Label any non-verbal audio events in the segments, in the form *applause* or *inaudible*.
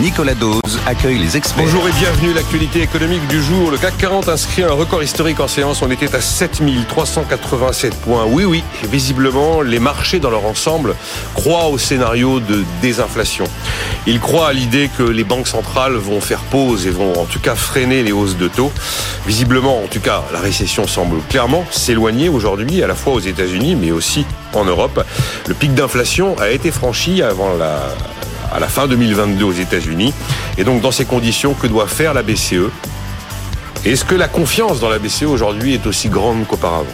Nicolas Dose accueille les experts. Bonjour et bienvenue l'actualité économique du jour. Le CAC 40 inscrit un record historique en séance. On était à 7387 points. Oui, oui, visiblement, les marchés dans leur ensemble croient au scénario de désinflation. Ils croient à l'idée que les banques centrales vont faire pause et vont en tout cas freiner les hausses de taux. Visiblement, en tout cas, la récession semble clairement s'éloigner aujourd'hui, à la fois aux États-Unis, mais aussi en Europe. Le pic d'inflation a été franchi avant la à la fin 2022 aux États-Unis. Et donc, dans ces conditions, que doit faire la BCE est-ce que la confiance dans la BCE aujourd'hui est aussi grande qu'auparavant?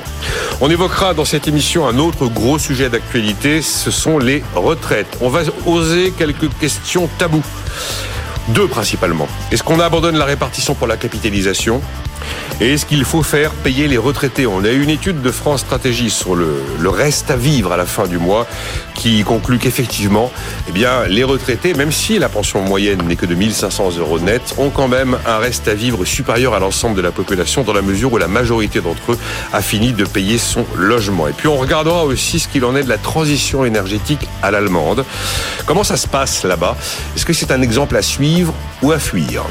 On évoquera dans cette émission un autre gros sujet d'actualité, ce sont les retraites. On va oser quelques questions taboues. Deux principalement. Est-ce qu'on abandonne la répartition pour la capitalisation? Et est-ce qu'il faut faire payer les retraités On a eu une étude de France Stratégie sur le, reste à vivre à la fin du mois qui conclut qu'effectivement, eh bien, les retraités, même si la pension moyenne n'est que de 1500 euros net, ont quand même un reste à vivre supérieur à l'ensemble de la population dans la mesure où la majorité d'entre eux a fini de payer son logement. Et puis on regardera aussi ce qu'il en est de la transition énergétique à l'allemande. Comment ça se passe là-bas? Est-ce que c'est un exemple à suivre ou à fuir?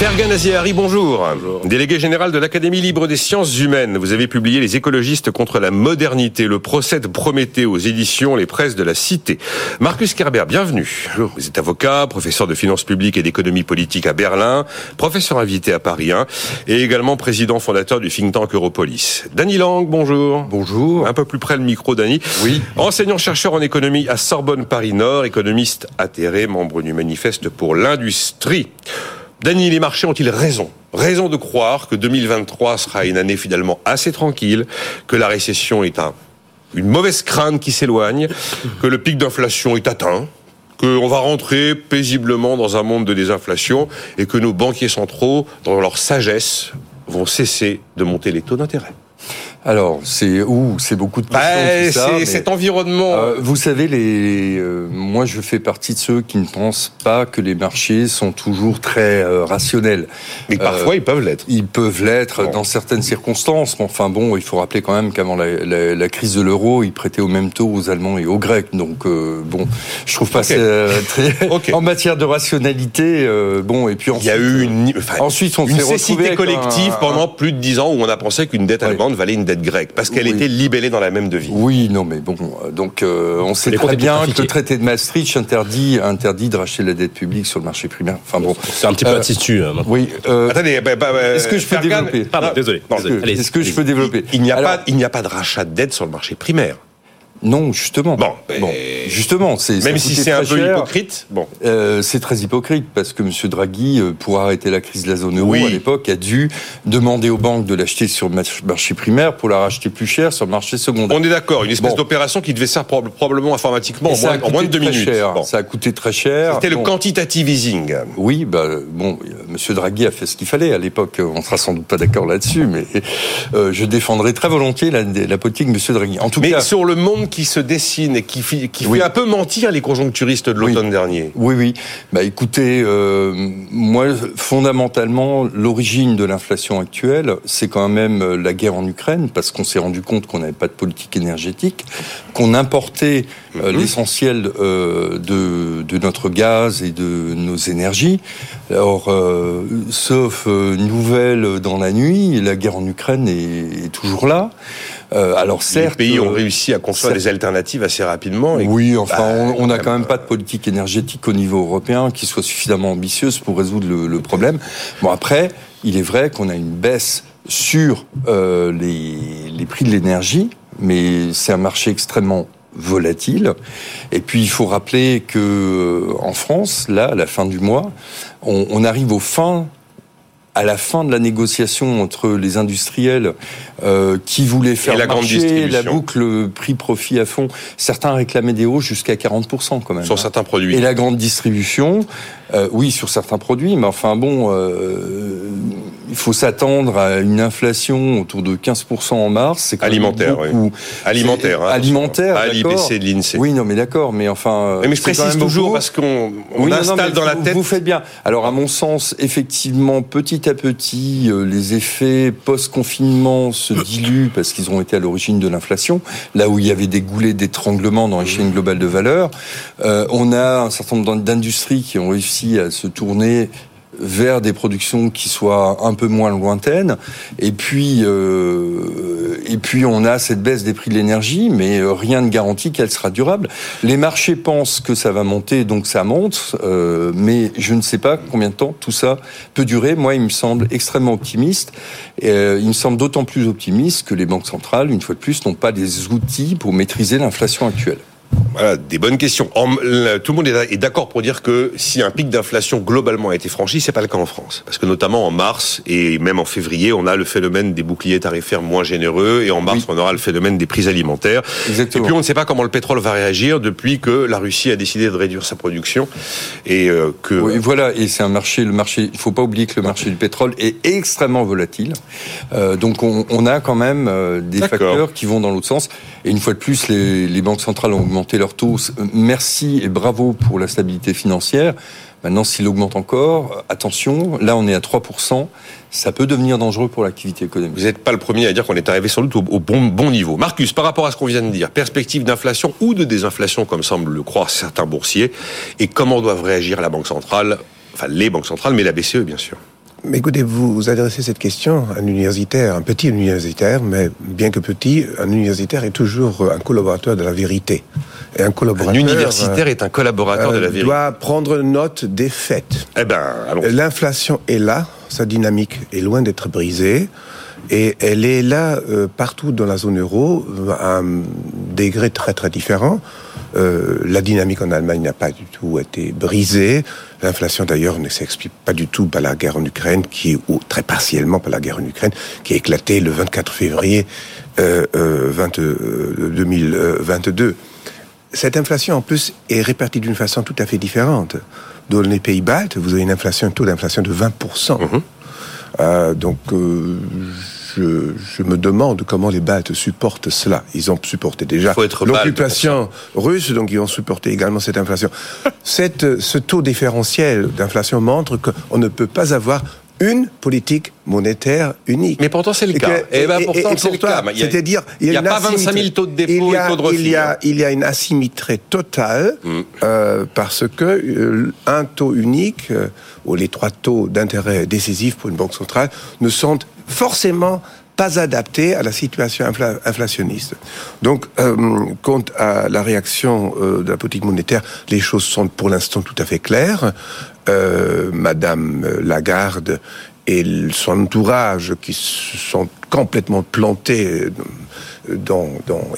Fergan Aziari, bonjour. bonjour. Délégué général de l'Académie libre des sciences humaines. Vous avez publié Les écologistes contre la modernité, le procès de Prométhée aux éditions Les Presses de la Cité. Marcus Kerber, bienvenue. Vous êtes avocat, professeur de finances publiques et d'économie politique à Berlin, professeur invité à Paris 1 et également président fondateur du think tank Europolis. Dany Lang, bonjour. Bonjour. Un peu plus près le micro, Dany. Oui. Enseignant-chercheur en économie à Sorbonne Paris Nord, économiste atterré, membre du manifeste pour l'industrie. Dany, les marchés ont-ils raison? Raison de croire que 2023 sera une année finalement assez tranquille, que la récession est un, une mauvaise crainte qui s'éloigne, que le pic d'inflation est atteint, qu'on va rentrer paisiblement dans un monde de désinflation et que nos banquiers centraux, dans leur sagesse, vont cesser de monter les taux d'intérêt. Alors, c'est où? C'est beaucoup de questions. Bah, c'est cet environnement. Euh, vous savez, les, euh, moi, je fais partie de ceux qui ne pensent pas que les marchés sont toujours très euh, rationnels. Mais parfois, ils peuvent l'être. Ils peuvent l'être dans certaines circonstances. Mais enfin, bon, il faut rappeler quand même qu'avant la, la, la, crise de l'euro, ils prêtaient au même taux aux Allemands et aux Grecs. Donc, bon, je trouve pas okay. très. *laughs* Okay. *laughs* En matière de rationalité, bon, et puis ensuite, il y a eu une, enfin, ensuite on une cécité collective un... pendant plus de dix ans où on a pensé qu'une dette allemande valait une dette grecque parce qu'elle oui. était libellée dans la même devise. Oui, non, mais bon, donc euh, on sait très bien que le traité de Maastricht interdit interdit de racheter la dette publique sur le marché primaire. Enfin bon, c'est un petit peu euh, dessus. Hein, oui. Euh, Attendez, bah, bah, est-ce que je peux Fergan... développer Pardon, désolé. désolé. Est-ce que je peux développer Il n'y a Alors... pas il n'y a pas de rachat de dette sur le marché primaire. Non, justement. Bon, bon justement, c'est même si c'est un peu cher. hypocrite. Bon, euh, c'est très hypocrite parce que M. Draghi, euh, pour arrêter la crise de la zone euro oui. à l'époque, a dû demander aux banques de l'acheter sur le marché primaire pour la racheter plus cher sur le marché secondaire. On est d'accord, une espèce bon. d'opération qui devait faire probablement informatiquement en moins, en moins, de deux minutes. Bon. Ça a coûté très cher. C'était le quantitative easing. Oui, bah bon, M. Draghi a fait ce qu'il fallait à l'époque. On sera sans doute pas d'accord là-dessus, mais euh, je défendrai très volontiers la, la politique de M. Draghi. En tout mais cas, sur le monde qui se dessine et qui, qui oui. fait un peu mentir les conjoncturistes de l'automne oui. dernier. Oui, oui. Bah, écoutez, euh, moi, fondamentalement, l'origine de l'inflation actuelle, c'est quand même euh, la guerre en Ukraine, parce qu'on s'est rendu compte qu'on n'avait pas de politique énergétique, qu'on importait euh, mm -hmm. l'essentiel euh, de, de, notre gaz et de nos énergies. Alors, euh, sauf nouvelle dans la nuit, la guerre en Ukraine est, est toujours là. Euh, alors certes, les pays ont réussi à construire des alternatives assez rapidement. Et oui, enfin, bah, on n'a quand même pas de politique énergétique au niveau européen qui soit suffisamment ambitieuse pour résoudre le, le problème. Bon, après, il est vrai qu'on a une baisse sur euh, les, les prix de l'énergie, mais c'est un marché extrêmement volatile. Et puis il faut rappeler que euh, en France, là, à la fin du mois, on, on arrive au fin à la fin de la négociation entre les industriels euh, qui voulaient faire la marcher la boucle prix-profit à fond, certains réclamaient des hausses jusqu'à 40% quand même. Sur hein. certains produits. Et la grande distribution, euh, oui, sur certains produits, mais enfin bon, euh, il faut s'attendre à une inflation autour de 15% en mars. C'est alimentaire, beaucoup... Alimentaire. Hein, alimentaire. À l'IBC de l'INSEE. Oui, non, mais d'accord, mais enfin. Mais je précise toujours parce qu'on installe dans la tête. Vous faites bien. Alors, à mon sens, effectivement, petit à petit, euh, les effets post-confinement se diluent parce qu'ils ont été à l'origine de l'inflation. Là où il y avait des goulets d'étranglement dans les chaînes globales de valeur, euh, on a un certain nombre d'industries qui ont réussi à se tourner vers des productions qui soient un peu moins lointaines. Et puis, euh, et puis on a cette baisse des prix de l'énergie, mais euh, rien ne garantit qu'elle sera durable. Les marchés pensent que ça va monter, donc ça monte, euh, mais je ne sais pas combien de temps tout ça peut durer. Moi, il me semble extrêmement optimiste. Euh, il me semble d'autant plus optimiste que les banques centrales, une fois de plus, n'ont pas des outils pour maîtriser l'inflation actuelle. Voilà, des bonnes questions. tout le monde est d'accord pour dire que si un pic d'inflation globalement a été franchi, c'est pas le cas en France, parce que notamment en mars et même en février, on a le phénomène des boucliers tarifaires moins généreux, et en mars, on aura le phénomène des prix alimentaires. Exactement. Et puis on ne sait pas comment le pétrole va réagir depuis que la Russie a décidé de réduire sa production et euh, que. Oui, voilà, et c'est un marché, le marché. Il faut pas oublier que le marché du pétrole est extrêmement volatile. Euh, donc on, on, a quand même euh, des facteurs qui vont dans l'autre sens. Et une fois de plus, les, les banques centrales ont augmenté Merci et bravo pour la stabilité financière. Maintenant, s'il augmente encore, attention, là on est à 3%, ça peut devenir dangereux pour l'activité économique. Vous n'êtes pas le premier à dire qu'on est arrivé sans doute au, bon, bon niveau. Marcus, par rapport à ce qu'on vient de dire, perspective d'inflation ou de désinflation, comme semblent le croire certains boursiers, et comment doivent réagir la Banque centrale, enfin les banques centrales, mais la BCE bien sûr écoutez, vous, vous adressez cette question à un universitaire, un petit universitaire, mais bien que petit, un universitaire est toujours un collaborateur de la vérité. Et un collaborateur. Un universitaire est un collaborateur de la vérité. Doit prendre note des faits. Eh ben, L'inflation est là, sa dynamique est loin d'être brisée. Et elle est là euh, partout dans la zone euro, à un degré très très différent. Euh, la dynamique en Allemagne n'a pas du tout été brisée. L'inflation d'ailleurs ne s'explique pas du tout par la guerre en Ukraine, qui est ou très partiellement par la guerre en Ukraine, qui a éclaté le 24 février euh, 2022. Euh, Cette inflation en plus est répartie d'une façon tout à fait différente. Dans les pays baltes, vous avez une inflation, un taux d'inflation de 20%. Mmh. Euh, donc je, me demande comment les Baltes supportent cela. Ils ont supporté déjà l'occupation russe, donc ils ont supporté également cette inflation. *laughs* cette, ce taux différentiel d'inflation montre qu'on ne peut pas avoir une politique monétaire unique. Mais pourtant, c'est le cas. Et, ben, pourtant, c'est le cas. C'est-à-dire, il n'y a, pas 25 000 taux de dépôt il y a, et taux de refus. Il y a, il y a une asymétrie totale mm. euh, parce que euh, un taux unique euh, ou les trois taux d'intérêt décisifs pour une banque centrale ne sont forcément pas adaptés à la situation inflationniste. Donc, euh, quant à la réaction euh, de la politique monétaire, les choses sont pour l'instant tout à fait claires. Euh, Madame Lagarde et son entourage qui se sont complètement plantés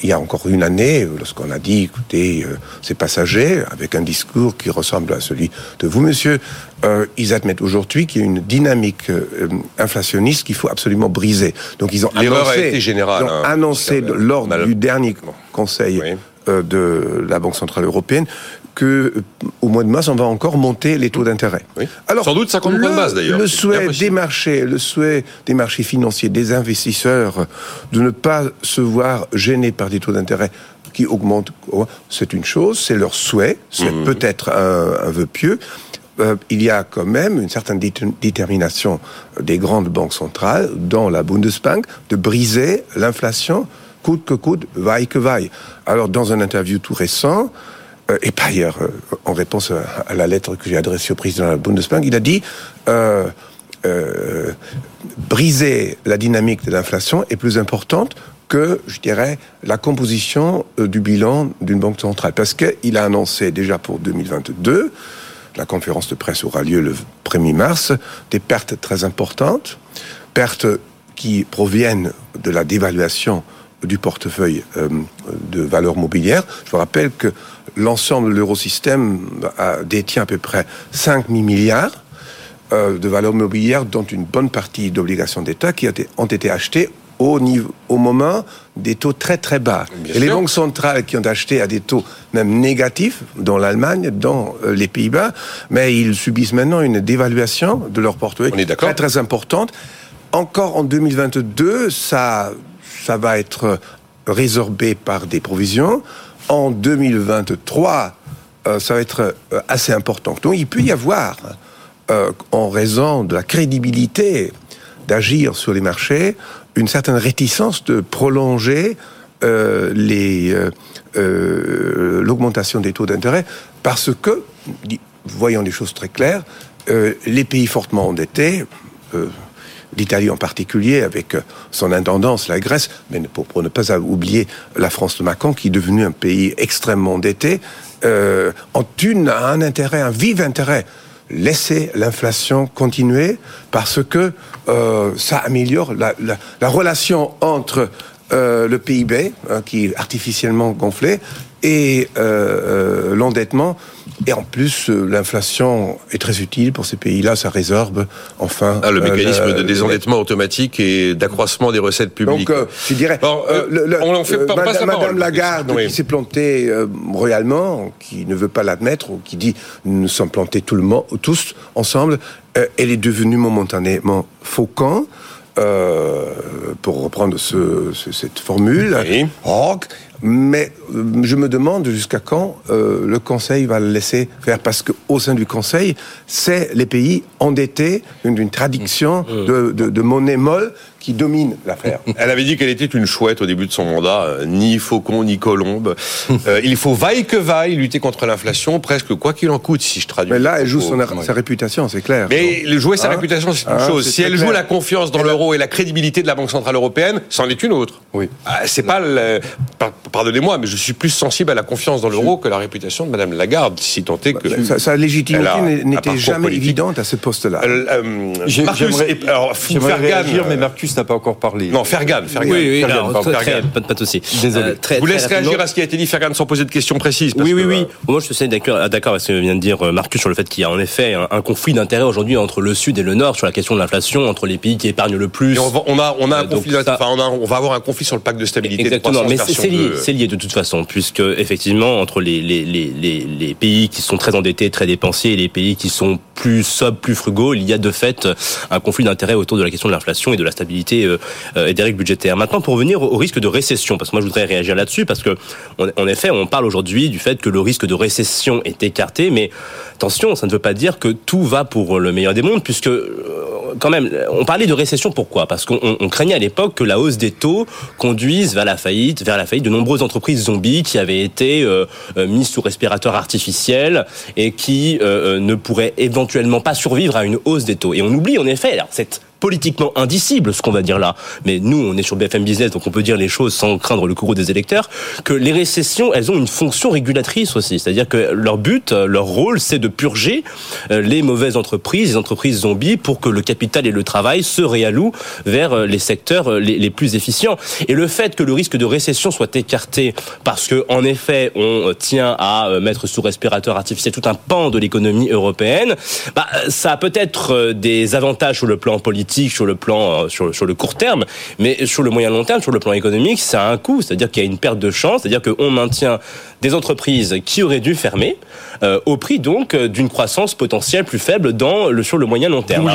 il y a encore une année, lorsqu'on a dit, écoutez, euh, c'est passager, avec un discours qui ressemble à celui de vous, monsieur, euh, ils admettent aujourd'hui qu'il y a une dynamique euh, inflationniste qu'il faut absolument briser. Donc ils ont annoncé, a été générale, hein, annoncé lors du dernier conseil de la Banque Centrale Européenne que au mois de mars, on va encore monter les taux d'intérêt. Alors, sans doute 50 points de base d'ailleurs. Le souhait des marchés, le souhait des marchés financiers, des investisseurs, de ne pas se voir gênés par des taux d'intérêt qui augmentent, c'est une chose, c'est leur souhait, c'est mhm. peut-être un, vœu pieux. Euh, il y a quand même une certaine détermination des grandes banques centrales, dans la Bundesbank, de briser l'inflation coûte que coûte, vaille que vaille. Alors, dans un interview tout récent, euh, et par ailleurs, euh, en réponse à, la lettre que j'ai adressée au président de la Bundesbank, il a dit euh, briser la dynamique de l'inflation est plus importante que, je dirais, la composition du bilan d'une banque centrale. Parce qu'il a annoncé déjà pour 2022, la conférence de presse aura lieu le 1er mars, des pertes très importantes, pertes qui proviennent de la dévaluation du portefeuille de valeurs mobilières. Je vous rappelle que l'ensemble de l'eurosystème détient à peu près 5 000 milliards euh, de valeurs mobilières, dont une bonne partie d'obligations d'État qui ont été achetées au, niveau, au moment des taux très très bas. et les banques centrales qui ont acheté à des taux même négatifs, dans l'Allemagne, dans euh, les Pays-Bas, mais ils subissent maintenant une dévaluation de leur portefeuille très très importante encore en 2022, ça, ça va être résorbé par des provisions. En 2023, euh, ça va être euh, assez important. Donc il peut y avoir, euh, en raison de la crédibilité d'agir sur les marchés, une certaine réticence de prolonger l'augmentation des taux d'intérêt parce que, voyons les choses très claires, les pays fortement endettés, l'Italie en particulier, avec son intendance, la Grèce, mais pour, pour, ne pas oublier la France de Macron, qui est devenue un pays extrêmement endetté, euh, ont une, un intérêt, un vif intérêt laisser l'inflation continuer parce que euh, ça améliore la, la, la relation entre euh, le PIB, hein, qui est artificiellement gonflé, et euh, euh, l'endettement. Et en plus, euh, l'inflation est très utile pour ces pays-là, ça résorbe enfin. Ah, le mécanisme de désendettement automatique et d'accroissement des recettes publiques. Donc, je dirais, on en fait pas, Madame, Madame Lagarde, qui s'est plantée royalement, qui ne veut pas l'admettre, ou qui dit nous nous sommes plantés tout le monde, tous ensemble, elle est devenue momentanément faucon. Euh, pour reprendre ce, cette formule, oui mais euh, je me demande jusqu'à quand euh, le Conseil va le laisser faire, parce qu'au sein du Conseil, c'est les pays endettés, d'une traduction mmh. de, de, de, monnaie molle qui domine l'affaire. *laughs* Elle avait dit qu'elle était une chouette au début de son mandat, euh, ni faucon ni colombe. *laughs* il faut vaille que vaille lutter contre l'inflation, presque quoi qu'il en coûte, si je traduis. Mais là, elle joue son, sa réputation, c'est clair. Mais jouer sa hein réputation, c'est une hein, chose. Si elle joue la confiance dans l'euro et la crédibilité de la Banque centrale europééenne, c'en est une autre. Oui. Ah, c'est pas le pardonnez-moi, mais je suis plus sensible à la confiance dans l'euro que la réputation de Madame Lagarde, si tant est que... Sa, sa légitimité n'était jamais évidente à ce poste-là. Euh, euh, Marcus, alors, Fergan, réagir, mais Marcus n'a pas encore parlé. Non, Fergan, Fergan. Oui, oui, Fergan. Très, pas de souci. Désolé. Euh, très, vous laisse réagir à ce qui a été dit, Fergan, sans poser de questions précises. Oui, oui, que, oui. Euh... Moi, je suis d'accord avec ce que vient de dire euh, Marcus sur le fait qu'il y a en effet un, un conflit d'intérêts aujourd'hui entre le Sud et le Nord sur la question de l'inflation, entre les pays qui épargnent le plus. Et on, va, on a, on a un conflit, enfin, on, a, on va avoir un conflit sur le pacte de stabilité. Exactement, mais c'est lié, c'est lié de toute façon puisque effectivement entre les, les, les, les, pays qui sont très endettés, très dépensiers, et les pays qui sont plus sobres, plus frugaux, il y a de fait un conflit d'intérêts autour de la question de l'inflation et de la stabilité euh, euh, et des règles budgétaires. Maintenant, pour revenir au risque de récession, parce que moi je voudrais réagir là-dessus, parce que en effet, on parle aujourd'hui du fait que le risque de récession est écarté, mais attention, ça ne veut pas dire que tout va pour le meilleur des mondes, puisque euh, quand même, on parlait de récession pourquoi? Parce qu'on craignait à l'époque que la hausse des taux conduise vers la faillite, vers la faillite de nombreuses entreprises zombies qui avaient été mises sous respirateur artificiel et qui ne pourraient éventuellement pas survivre à une hausse des taux. Et on oublie en effet alors, cette politiquement indicible, ce qu'on va dire là, mais nous, on est sur BFM Business, donc on peut dire les choses sans craindre le courroux des électeurs, que les récessions, elles ont une fonction régulatrice aussi. C'est-à-dire que leur but, leur rôle, c'est de purger euh, les mauvaises entreprises, les entreprises zombies, pour que le capital et le travail se réallouent vers euh, les secteurs euh, les, plus efficients. Et le fait que le risque de récession soit écarté parce que, en effet, on tient à mettre sous respirateur artificiel tout un pan de l'économie européenne, bah, ça a peut-être des avantages sur le plan politique sur le plan euh, sur, sur le court terme, mais sur le moyen long terme, sur le plan économique, ça a un coût, c'est-à-dire qu'il y a une perte de chance, c'est-à-dire qu'on maintient des entreprises qui auraient dû fermer euh, au prix donc d'une croissance potentielle plus faible dans le sur le moyen long terme.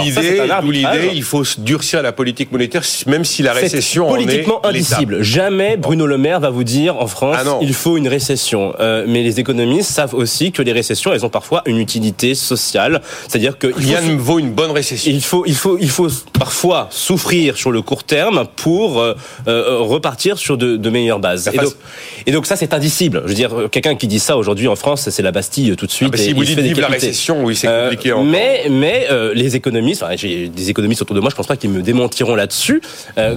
D'où l'idée, il faut durcir la politique monétaire, même si la récession politiquement en est indicible. Jamais Bruno Le Maire va vous dire en France ah il faut une récession. Euh, mais les économistes savent aussi que les récessions, elles ont parfois une utilité sociale, c'est-à-dire que rien ne vaut une bonne récession. Il faut, il faut, il faut parfois souffrir sur le court terme pour euh, euh, repartir sur de, de meilleures bases. Et donc, et donc, ça, c'est indicible. Je veux dire, quelqu'un qui dit ça aujourd'hui en France, c'est la Bastille tout de suite. Ah bah si vous dites la récession, oui, c'est compliqué. Euh, mais mais euh, les économistes, enfin, j'ai des économistes autour de moi, je pense pas qu'ils me démentiront là-dessus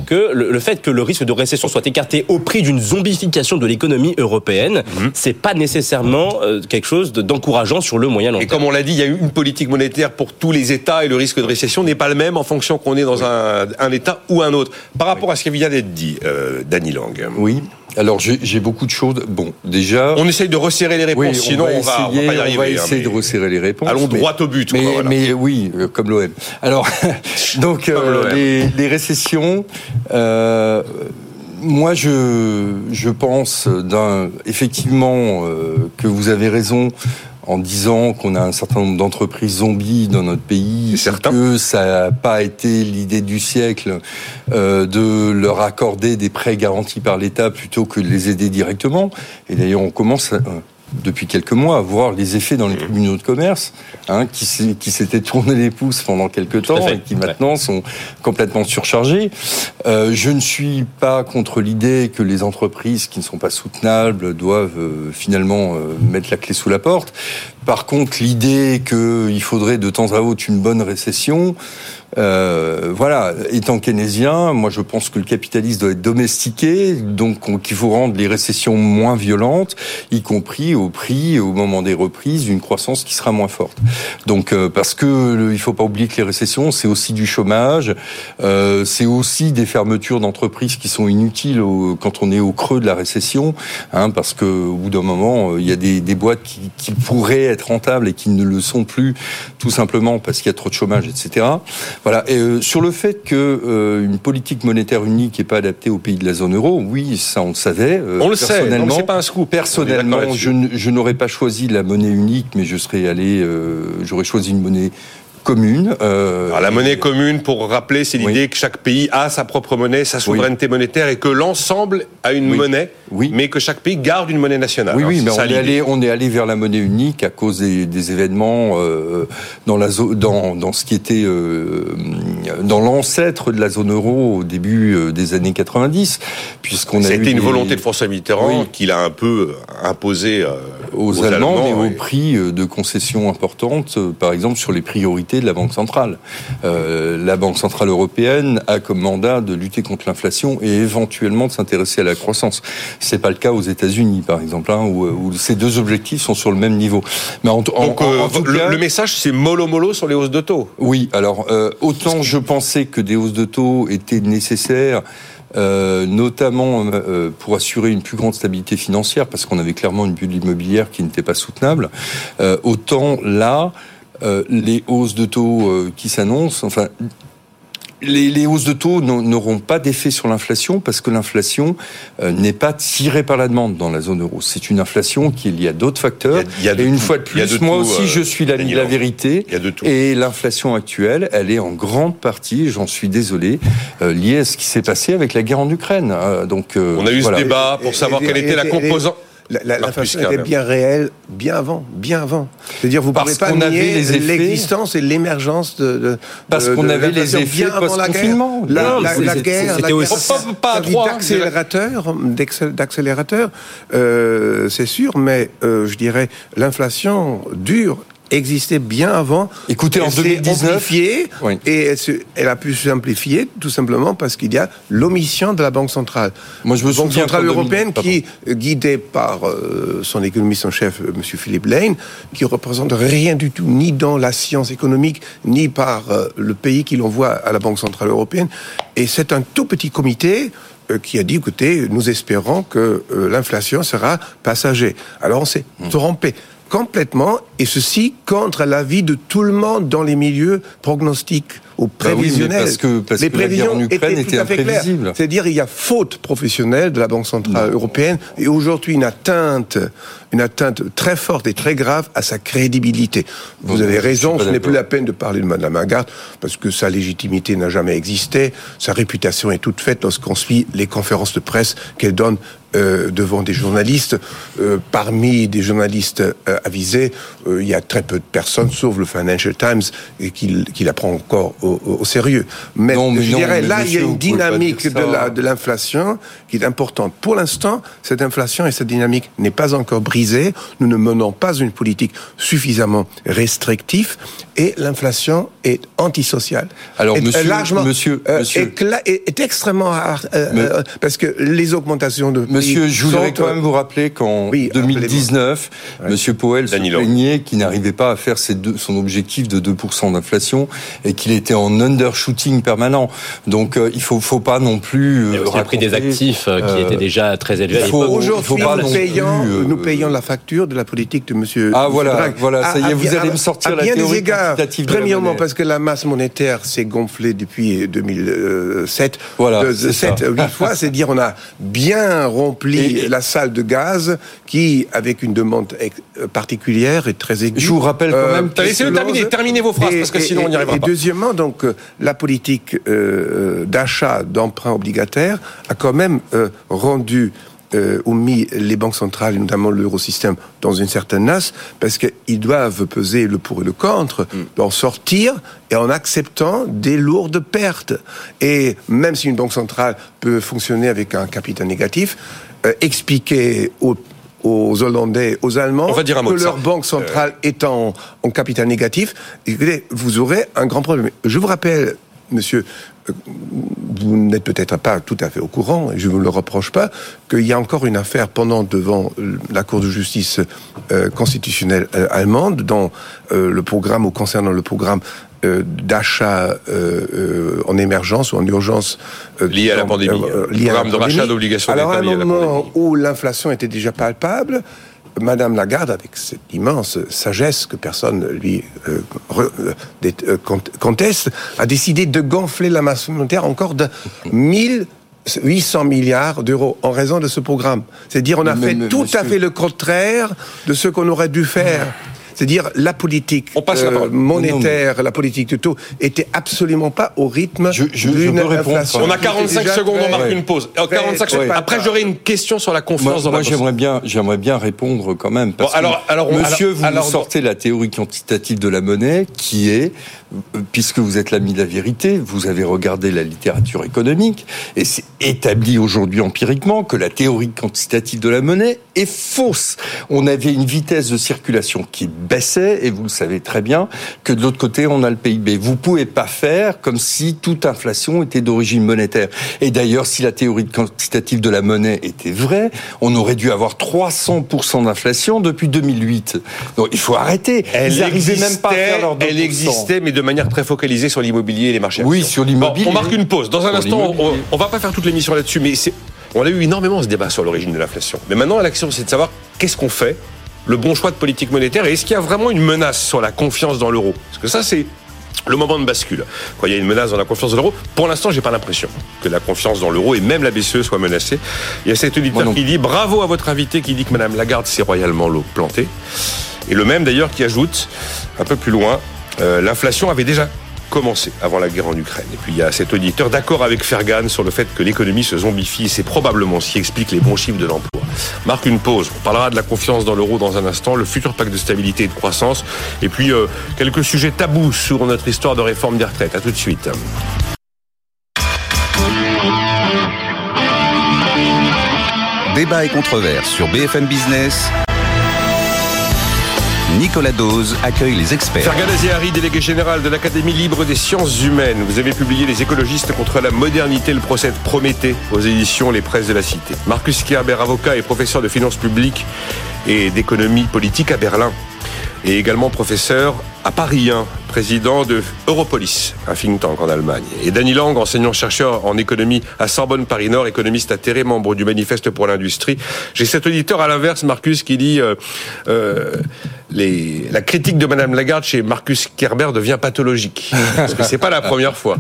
que le, le, fait que le risque de récession soit écarté au prix d'une zombification de l'économie européenne, mhm. c'est pas nécessairement quelque chose d'encourageant sur le moyen long terme. Et comme on l'a dit, il y a eu une politique monétaire pour tous les États et le risque de récession n'est pas le même en fonction qu'on est dans un, un, État ou un autre. Par rapport à ce qui vient d'être dit, euh, Danny Lang. Oui. Alors j'ai beaucoup de choses. Bon, déjà. On essaye de resserrer les réponses, sinon on va, essayer, on va, pas y arriver. On va hein, essayer de resserrer les réponses. Allons droit au but. Mais, voilà. mais oui, euh, comme l'OM. Alors, *laughs* donc euh, les, les, récessions. Euh, moi, je, je pense d'un, effectivement, euh, que vous avez raison en disant qu'on a un certain nombre d'entreprises zombies dans notre pays, certain. que ça n'a pas été l'idée du siècle euh, de leur accorder des prêts garantis par l'État plutôt que de les aider directement. Et d'ailleurs, on commence à, depuis quelques mois à voir les effets dans les mmh. tribunaux de commerce, hein, qui, qui s'étaient tourné les pouces pendant quelques temps et qui maintenant sont complètement surchargés. Euh, je ne suis pas contre l'idée que les entreprises qui ne sont pas soutenables doivent euh, finalement euh, mettre la clé sous la porte. Par contre, l'idée qu'il faudrait de temps à autre une bonne récession, euh, voilà, étant keynésien, moi je pense que le capitalisme doit être domestiqué, donc qu'il faut rendre les récessions moins violentes, y compris au prix, au moment des reprises, d'une croissance qui sera moins forte. Donc euh, parce que il faut pas oublier que les récessions, c'est aussi du chômage, euh, c'est aussi des fermetures d'entreprises qui sont inutiles quand on est au creux de la récession, hein, parce que au bout d'un moment, il y a des, des boîtes qui, qui, pourraient être rentables et qui ne le sont plus, tout simplement parce qu'il y a trop de chômage, etc. Voilà. Et euh, sur le fait que euh, une politique monétaire unique n'est pas adaptée aux pays de la zone euro, oui, ça on le savait. Euh, on le sait. C'est pas un scoop. Personnellement, je, je n'aurais pas choisi la monnaie unique, mais je serais allé, j'aurais choisi une monnaie commune. Euh, la monnaie commune, pour rappeler, c'est l'idée que chaque pays a sa propre monnaie, sa souveraineté monétaire, et que l'ensemble a une monnaie, mais que chaque pays garde une monnaie nationale. Oui, oui, mais on est, allé, on est allé vers la monnaie unique à cause des, événements euh, dans, la dans, dans ce qui était euh, dans l'ancêtre de la zone euro au début des années 90, puisqu'on a C'était une volonté de François Mitterrand qu'il a un peu imposé aux, Allemands, mais au prix de concessions importantes, par exemple sur les priorités de la Banque centrale. Euh, la Banque centrale européenne a comme mandat de lutter contre l'inflation et éventuellement de s'intéresser à la croissance. C'est pas le cas aux États-Unis, par exemple, hein, où, ces deux objectifs sont sur le même niveau. Mais en, Donc, euh, le, message, c'est mollo mollo sur les hausses de taux. Oui. Alors, euh, autant je pensais que des hausses de taux étaient nécessaires. Notamment pour assurer une plus grande stabilité financière, parce qu'on avait clairement une bulle immobilière qui n'était pas soutenable. autant là, euh, les hausses de taux euh, qui s'annoncent, enfin, les, hausses de taux n'auront pas d'effet sur l'inflation parce que l'inflation euh, n'est pas tirée par la demande dans la zone euro. C'est une inflation qui est liée à d'autres facteurs. et une fois de plus, moi aussi, je suis l'ami de la vérité. Et l'inflation actuelle, elle est en grande partie, j'en suis désolé, liée à ce qui s'est passé avec la guerre en Ukraine. donc, on a eu ce débat pour savoir quelle était la composante l'inflation était bien réelle bien avant, bien avant. C'est-à-dire, vous ne pouvez pas nier l'existence et l'émergence de, Parce qu'on avait les effets post-confinement. La, la, la, guerre, la guerre, pas, d'accélérateur, d'accélérateur, euh, c'est sûr, mais euh, je dirais l'inflation dure existait bien avant. Écoutez, en 2019, et elle, a pu simplifier tout simplement parce qu'il y a l'omission de la Banque centrale. Moi, je me Banque centrale européenne qui, guidée par euh, son économiste en chef, euh, M. Philippe Lane, qui représente rien du tout, ni dans la science économique, ni par euh, le pays qui l'envoie à la Banque centrale européenne. Et c'est un tout petit comité qui a dit, écoutez, nous espérons que l'inflation sera passager. Alors on s'est mmh. trompé complètement, et ceci contre l'avis de tout le monde dans les milieux prognostiques bah parce que, parce les prévisions en Ukraine étaient, imprévisibles. C'est-à-dire il y a faute professionnelle de la Banque centrale européenne et aujourd'hui une atteinte, une atteinte très forte et très grave à sa crédibilité. Vous avez raison, ce n'est plus la peine de parler de Mme Lagarde parce que sa légitimité n'a jamais existé, sa réputation est toute faite lorsqu'on suit les conférences de presse qu'elle donne euh, devant des journalistes. Euh, parmi des journalistes euh, avisés, il y a très peu de personnes, sauf le Financial Times, et qui, qui la prend encore au, sérieux. Mais, je dirais, là, il y a une dynamique de l'inflation qui est importante. Pour l'instant, cette inflation et cette dynamique n'est pas encore brisée. Nous ne menons pas une politique suffisamment restrictive et l'inflation est antisociale. Alors, monsieur, largement, monsieur, monsieur. Est, extrêmement parce que les augmentations de Monsieur, je voudrais quand même vous rappeler qu'en 2019, Monsieur Powell se plaignait qu'il n'arrivait pas à faire ses deux, son objectif de 2% d'inflation et qu'il était en undershooting permanent. Donc il faut faut pas non plus. Il a pris des actifs qui étaient déjà très élevés. Aujourd'hui, nous, payons, nous payons la facture de la politique de Monsieur. Ah voilà, voilà, ça y est, vous allez me sortir la théorie égards, Premièrement, parce que la masse monétaire s'est gonflée depuis 2007. Voilà, 7, 8 fois. C'est-à-dire, on a bien rempli la salle de gaz qui, avec une demande particulière et très aiguë. Je vous rappelle quand même. Euh, Laissez-le terminer, terminez vos phrases, parce que sinon on n'y arrivera pas. Et deuxièmement, donc, euh, la politique euh, d'achat d'emprunts obligataires a quand même rendu euh, ou mis les banques centrales, notamment l'eurosystème, dans une certaine nasse, parce qu'ils doivent peser le pour et le contre, mm. en sortir et en acceptant des lourdes pertes. Et même si une banque centrale peut fonctionner avec un capital négatif, euh, expliquer aux aux Hollandais, aux Allemands, que leur banque centrale euh. est en, en capital négatif, vous aurez un grand problème. Je vous rappelle, monsieur, vous n'êtes peut-être pas tout à fait au courant, et je ne vous le reproche pas, qu'il y a encore une affaire pendant devant la Cour de justice euh, constitutionnelle euh, allemande, dans euh, le programme ou concernant le programme d'achat en émergence ou en urgence lié à la pandémie, lié programme de rachat d'obligations Alors à un moment où l'inflation était déjà palpable, Madame Lagarde, avec cette immense sagesse que personne lui euh, euh, euh, conteste, a décidé de gonfler la masse monétaire encore de 1800 milliards d'euros en raison de ce programme. C'est-à-dire, on a fait tout à fait le contraire de ce qu'on aurait dû faire. C'est-à-dire la politique euh, monétaire, la politique de taux était absolument pas au rythme d'une inflation. On a 45 secondes, on marque une pause. 45 Après, j'aurai une question sur la confiance moi, dans moi, j'aimerais bien, j'aimerais bien répondre quand même. Parce alors, alors, monsieur, vous nous sortez la théorie quantitative de la monnaie, qui est, puisque vous êtes l'ami de la vérité, vous avez regardé la littérature économique, et c'est établi aujourd'hui empiriquement que la théorie quantitative de la monnaie est fausse. On avait une vitesse de circulation qui baissait, et vous le savez très bien, que de l'autre côté, on a le PIB. Vous pouvez pas faire comme si toute inflation était d'origine monétaire. Et d'ailleurs, si la théorie quantitative de la monnaie était vraie, on aurait dû avoir 300% d'inflation depuis 2008. Donc il faut arrêter. Elle Ils même pas à faire leur Elle existait, mais de manière très focalisée sur l'immobilier et les marchés. Oui, sur l'immobilier. on marque une pause. Dans un instant, on, on va pas faire toute l'émission là-dessus, mais on a eu énormément ce débat sur l'origine de l'inflation. Mais maintenant, l'action, c'est de savoir qu'est-ce qu'on fait le bon choix de politique monétaire et est-ce qu'il y a vraiment une menace sur la confiance dans l'euro? Parce que ça, c'est le moment de bascule. Quand il y a une menace dans la confiance dans l'euro, pour l'instant, j'ai pas l'impression que la confiance dans l'euro et même la BCE soit menacée. Il y a cet auditeur qui dit bravo à votre invité qui dit que Madame Lagarde s'est royalement plantée. Et le même d'ailleurs qui ajoute un peu plus loin, euh, l'inflation avait déjà commencé avant la guerre en Ukraine. Et puis il y a cet auditeur d'accord avec Fergan sur le fait que l'économie se zombifie. C'est probablement ce qui explique les bons chiffres de l'emploi. Marque une pause. On parlera de la confiance dans l'euro dans un instant, le futur pacte de stabilité et de croissance, et puis euh, quelques sujets tabous sur notre histoire de réforme des retraites. À tout de suite. Débat et controverse sur BFM Business. Nicolas Dose accueille les experts. Fergal Aziari, délégué général de l'Académie libre des sciences humaines. Vous avez publié Les écologistes contre la modernité, le procès de Prométhée aux éditions Les Presses de la Cité. Marcus Kerber, avocat et professeur de finances publiques et d'économie politique à Berlin et également professeur à Paris 1, président de Europolis, un think tank en Allemagne. Et Danny Lang, enseignant-chercheur en économie à Sorbonne Paris Nord, économiste atterré, membre du Manifeste pour l'industrie. J'ai cet auditeur à l'inverse, Marcus, qui dit euh, euh, les, la critique de Madame Lagarde chez Marcus Kerber devient pathologique. Parce que c'est pas la première fois.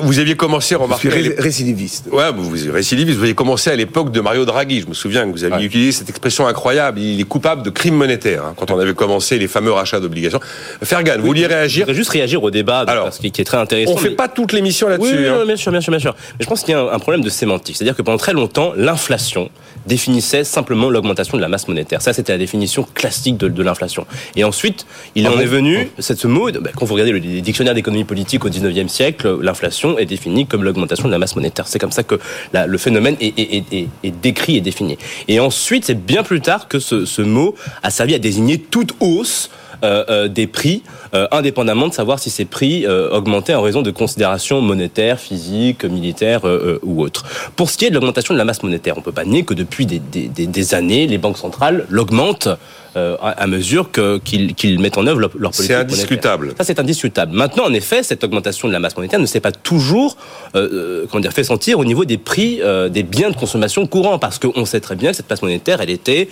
Vous aviez commencé à remarquer. récidiviste. Ouais, vous, récidiviste. Vous avez commencé à l'époque de Mario Draghi. Je me souviens que vous aviez utilisé cette expression incroyable. Il est coupable de crimes monétaires. Hein, quand on avait commencé les fameux rachats d'obligations. Fergan, vous vouliez réagir Je voudrais juste réagir au débat, Alors, parce qui est très intéressant. On fait pas toute l'émission là-dessus. Oui, hein. bien sûr, bien sûr, bien sûr. Mais je pense qu'il y a un problème de sémantique. C'est-à-dire que pendant très longtemps, l'inflation définissait simplement l'augmentation de la masse monétaire. Ça, c'était la définition classique de, l'inflation. Et ensuite, il ah en est venu, cette mode, bah, quand vous regardez le dictionnaire d'économie politique au 19e siècle, l'inflation est définie comme l'augmentation de la masse monétaire. C'est comme ça que le phénomène est, décrit et défini. Et ensuite, c'est bien plus tard que ce mot a servi à désigner toute hausse euh, euh, des prix, euh, indépendamment de savoir si ces prix augmentaient en raison de considérations monétaires, physiques, militaires ou autres. Pour ce qui est de l'augmentation de la masse monétaire, on ne peut pas nier que depuis des, années, les banques centrales l'augmentent à mesure qu'ils mettent en œuvre leur, politique C'est indiscutable. Ça, c'est indiscutable. Maintenant, en effet, cette augmentation de la masse monétaire ne s'est pas toujours comment dire, fait sentir au niveau des prix des biens de consommation courants, parce qu'on sait très bien que cette masse monétaire, elle était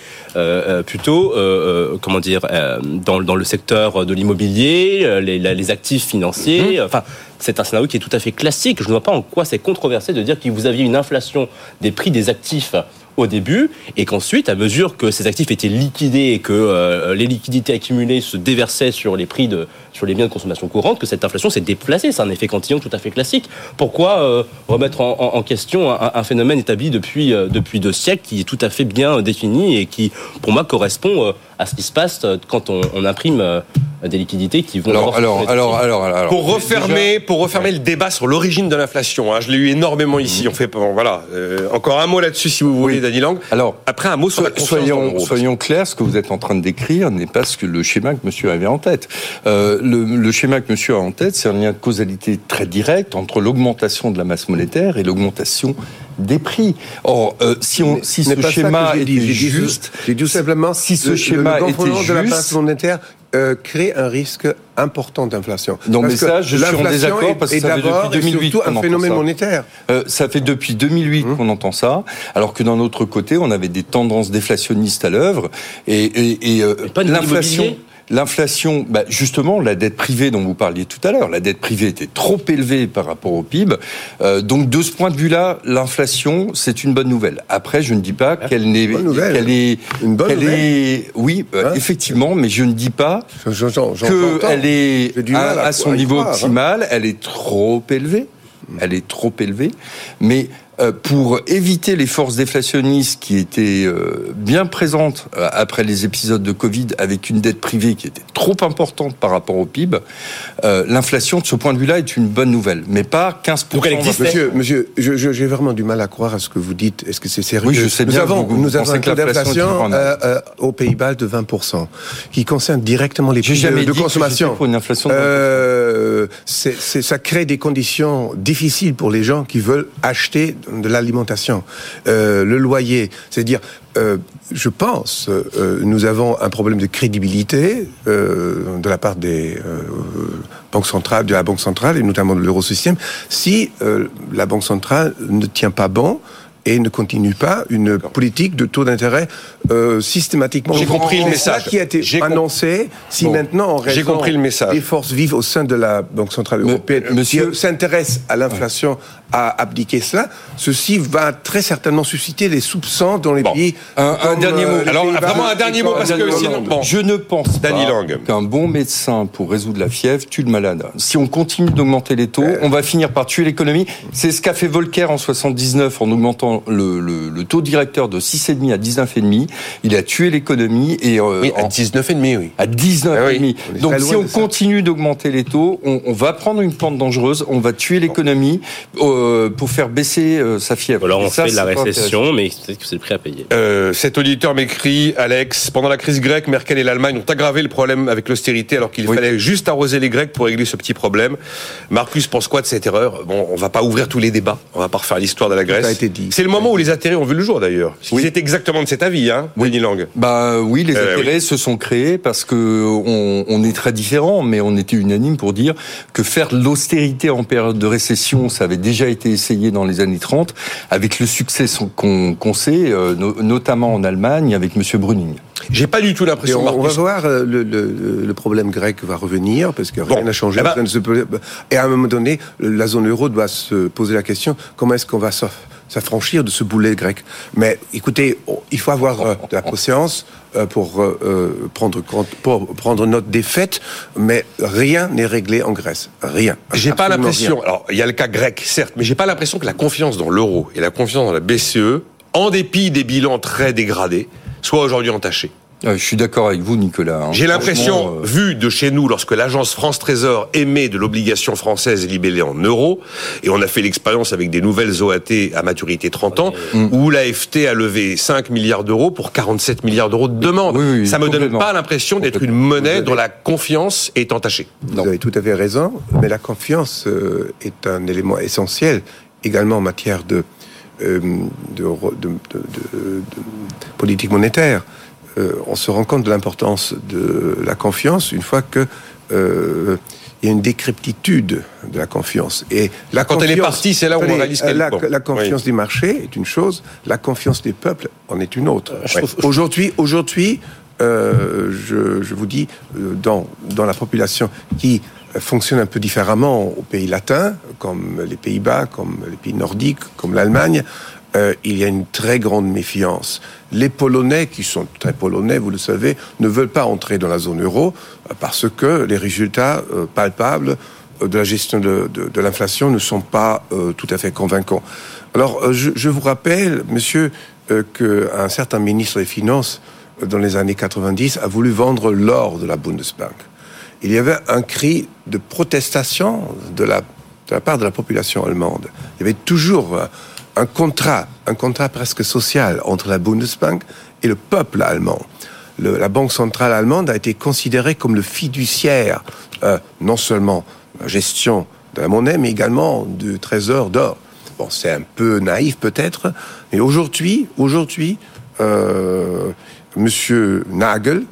plutôt, comment dire, dans, dans le secteur de l'immobilier, les, les, actifs financiers, mmh. enfin c'est un scénario qui est tout à fait classique. Je ne vois pas en quoi c'est controversé de dire que vous aviez une inflation des prix des actifs au début et qu'ensuite, à mesure que ces actifs étaient liquidés et que euh, les liquidités accumulées se déversaient sur les prix de sur les biens de consommation courante, que cette inflation s'est déplacée. C'est un effet cantillon tout à fait classique. Pourquoi euh, remettre en, question un, phénomène établi depuis euh, depuis deux siècles qui est tout à fait bien défini et qui, pour moi, correspond à ce qui se passe quand on, imprime des liquidités qui vont. Alors, alors, alors, alors, alors, pour refermer, pour refermer le débat sur l'origine de l'inflation. Hein, je l'ai eu énormément ici. Mmh. On fait, voilà. encore un mot là-dessus, si vous voulez. Dany Lang. Alors, après un mot sur la soyons, soyons clairs, ce que vous êtes en train de décrire n'est pas ce que le schéma que Monsieur avait en tête. Euh, le, le, schéma que Monsieur a en tête, c'est un lien de causalité très direct entre l'augmentation de la masse monétaire et l'augmentation des prix. Or, euh, si, on, si ce schéma est juste, j'ai dit simplement si ce schéma le était juste, de la masse monétaire euh, crée un risque important d'inflation. Non, mais ça, je suis en désaccord parce que ça fait depuis 2008 surtout un phénomène monétaire. Euh, ça fait depuis 2008 hum. qu'on entend ça, alors que d'un autre côté, on avait des tendances déflationnistes à l'œuvre et, et, et euh, l'inflation. L'inflation, bah justement, la dette privée dont vous parliez tout à l'heure, la dette privée était trop élevée par rapport au PIB. Euh, donc de ce point de vue-là, l'inflation, c'est une bonne nouvelle. Après, je ne dis pas ah, qu'elle n'est, qu'elle est, une bonne nouvelle. est, oui, euh, hein effectivement, mais je ne dis pas qu'elle est à, à, son niveau hein. optimal. Elle est trop élevée. Elle est trop élevée, mais pour éviter les forces déflationnistes qui étaient euh, bien présentes euh, après les épisodes de Covid avec une dette privée qui était trop importante par rapport au PIB, l'inflation de ce point de vue-là est une bonne nouvelle, mais pas 15%. Donc elle Monsieur, monsieur j'ai vraiment du mal à croire à ce que vous dites. Est-ce que c'est sérieux? Oui, je sais bien. Nous avons, nous avons un taux d'inflation aux Pays-Bas de 20%, qui concerne directement les prix de, de consommation. Pour une inflation ça crée des conditions difficiles pour les gens qui veulent acheter de l'alimentation, euh, le loyer, c'est-à-dire euh, je pense, euh, nous avons un problème de crédibilité de la part des banques centrales, de la banque centrale et notamment de l'eurosystème. Si la banque centrale ne tient pas bon, et ne continue pas une politique de taux d'intérêt euh, systématiquement. J'ai compris le message qui a été annoncé. Si maintenant, en raison compris le message. des forces vives au sein de la Banque centrale européenne, monsieur s'intéresse à l'inflation, à abdiquer cela, ceci va très certainement susciter des soupçons dans les pays. Un, dernier mot. Euh, Alors vraiment un dernier mot parce que sinon, bon. je ne pense pas qu'un bon médecin pour résoudre la fièvre tue le malade. Si on continue d'augmenter les taux, euh. on va finir par tuer l'économie. C'est ce qu'a fait Volcker en 79 en augmentant le, taux directeur de 6,5 à 19,5. Il a tué l'économie et euh, oui, à 19,5 oui. À 19,5. Ah Donc si on continue d'augmenter les taux, on, va prendre une pente dangereuse, on va tuer l'économie euh, pour faire baisser euh, sa fièvre. Alors on fait de la récession, mais peut-être que c'est le prix à payer. cet auditeur m'écrit, Alex, pendant la crise grecque, Merkel et l'Allemagne ont aggravé le problème avec l'austérité alors qu'il fallait juste arroser les Grecs pour régler ce petit problème. Marcus pense quoi de cette erreur? Bon, on va pas ouvrir tous les débats, on va pas refaire l'histoire de la Grèce. Ça a été dit le moment où les intérêts ont vu le jour d'ailleurs. Oui. Ils exactement de cet avis, hein, oui. Lang. Bah oui, les euh, intérêts se sont créés parce que on, on, est très différents, mais on était unanime pour dire que faire l'austérité en période de récession, ça avait déjà été essayé dans les années 30, avec le succès qu'on sait, euh, notamment en Allemagne, avec Monsieur Bruning. J'ai pas du tout l'impression. On, on, va voir euh, le, le, le, problème grec va revenir parce que rien n'a changé. Eh ben et à un moment donné, la zone euro doit se poser la question comment est-ce qu'on va s'affranchir de ce boulet grec. Mais écoutez, il faut avoir euh, de la conscience euh, pour euh, prendre compte, pour prendre note des faits, mais rien n'est réglé en Grèce. Rien. J'ai pas l'impression. Alors, il y a le cas grec, certes, mais j'ai pas l'impression que la confiance dans l'euro et la confiance dans la BCE, en dépit des bilans très dégradés, soit aujourd'hui entachée. Je suis d'accord avec vous, Nicolas. Hein. J'ai l'impression, euh, vu de chez nous, lorsque l'agence France Trésor émet de l'obligation française libellée en euros, et on a fait l'expérience avec des nouvelles OAT à maturité 30 ans, où l'AFT a levé 5 milliards d'euros pour 47 milliards d'euros de demande. Ça me donne pas l'impression d'être une monnaie dont la confiance est entachée. Vous avez tout à fait raison, mais la confiance euh, est un élément essentiel également en matière de, euh, de, de politique monétaire. On se rend compte de l'importance de la confiance une fois que il y a une décréptitude de la confiance. Et la quand elle est partie, c'est là où on réalise qu'elle la, la confiance des marchés est une chose, la confiance des peuples en est une autre. Aujourd'hui, aujourd'hui, euh, je, je, vous dis, euh, dans, dans la population qui fonctionne un peu différemment aux pays latins, comme les Pays-Bas, comme les pays nordiques, comme l'Allemagne, euh, il y a une très grande méfiance. Les Polonais, qui sont très polonais, vous le savez, ne veulent pas entrer dans la zone euro euh, parce que les résultats euh, palpables de la gestion de, de, l'inflation ne sont pas tout à fait convaincants. Alors, je, je vous rappelle, monsieur, qu'un certain ministre des Finances, dans les années 90, a voulu vendre l'or de la Bundesbank. Il y avait un cri de protestation de la, de la part de la population allemande. Il y avait toujours un contrat, un contrat presque social entre la Bundesbank et le peuple allemand. Le, la Banque centrale allemande a été considérée comme le fiduciaire, euh, non seulement la gestion de la monnaie, mais également du trésor d'or. Bon, c'est un peu naïf peut-être, mais aujourd'hui, aujourd'hui, euh, Monsieur Nagel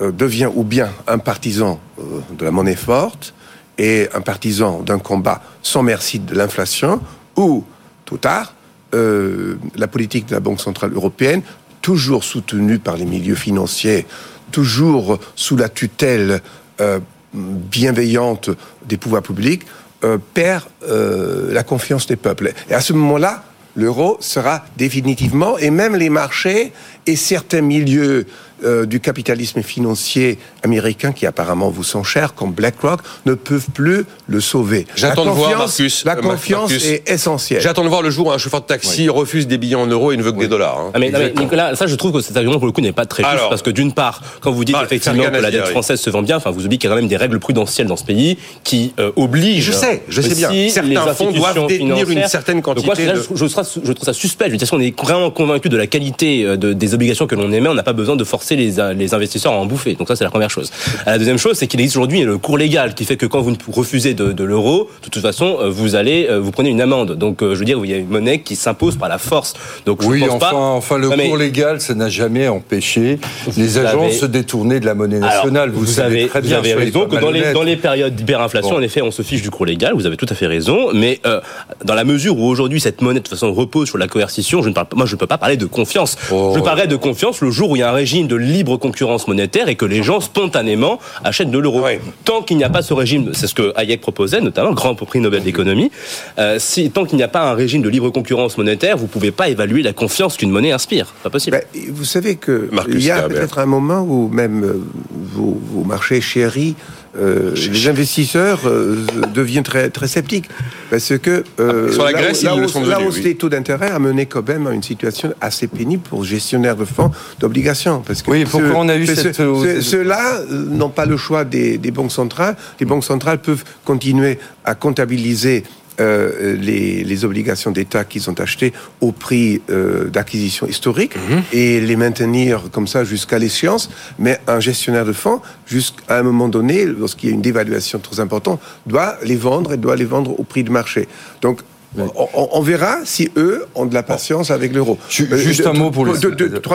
euh, devient ou bien un partisan euh, de la monnaie forte et un partisan d'un combat sans merci de l'inflation, ou tout tard, euh, la politique de la Banque centrale européenne, toujours soutenue par les milieux financiers, toujours sous la tutelle euh, bienveillante des pouvoirs publics, euh, perd la confiance des peuples. Et à ce moment-là, l'euro sera définitivement, et même les marchés et certains milieux euh, du capitalisme financier américain qui apparemment vous sont chers, comme BlackRock, ne peuvent plus le sauver. J'attends de voir, Marcus. La euh, confiance est essentielle. J'attends de voir le jour où un chauffeur de taxi refuse des billets en euros et ne veut que des dollars. Hein. Ah, mais, Nicolas, ça je trouve que cet argument pour le coup n'est pas très juste parce que d'une part, quand vous dites bah, effectivement que la dette française se vend bien, enfin vous oubliez qu'il y a quand même des règles prudentielles dans ce pays qui euh, obligent. Je sais, je sais bien. Certains fonds doivent détenir une certaine quantité. Donc moi, je, je, trouve ça suspect. Je veux dire, si on est vraiment convaincu de la qualité des obligations que l'on émet, on n'a pas besoin de forcer les, les investisseurs investisseurs en bouffer. Donc ça, c'est la première chose. La deuxième chose, c'est qu'il existe aujourd'hui le cours légal qui fait que quand vous refusez de, de l'euro, de toute façon, euh, vous allez, euh, vous prenez une amende. Donc, euh, je veux dire, il y a une monnaie qui s'impose par la force. Donc, oui, pense enfin, pas... enfin, le cours légal, ça n'a jamais empêché les agents de se détourner de la monnaie nationale. vous, savez très bien. Vous avez raison que dans les, dans les périodes d'hyperinflation, en effet, on se fiche du cours légal. Vous avez tout à fait raison. Mais euh, dans la mesure où aujourd'hui cette monnaie de toute façon repose sur la coercition, je ne parle moi, je ne peux pas parler de confiance. Oh. Je de confiance le jour où il y a un régime de libre concurrence monétaire et que les gens spontanément achètent de l'euro. Tant qu'il n'y a pas ce régime, c'est ce que Hayek proposait, notamment le grand prix Nobel d'économie, euh, si, tant qu'il n'y a pas un régime de libre concurrence monétaire, vous ne pouvez pas évaluer la confiance qu'une monnaie inspire. Pas possible. Ben, vous savez que il y a peut-être un moment où même euh, vos, vos marchés chéris euh, les investisseurs euh, deviennent très, très sceptiques. Parce que euh, Sur la, Grèce, la, hausse, la hausse des taux d'intérêt a mené quand même à une situation assez pénible pour gestionnaires de fonds d'obligations. Parce que oui, pourquoi on a eu cette Ceux-là n'ont pas le choix des, des banques centrales. Les banques centrales peuvent continuer à comptabiliser euh, les, les, obligations d'État qu'ils ont achetées au prix euh, d'acquisition historique mhm. et les maintenir comme ça jusqu'à l'échéance. Mais un gestionnaire de fonds, jusqu'à un moment donné, lorsqu'il y a une dévaluation très importante, doit les vendre et doit les vendre au prix de marché. Donc on, verra si eux ont de la patience avec l'euro. Euh, juste un mot pour le.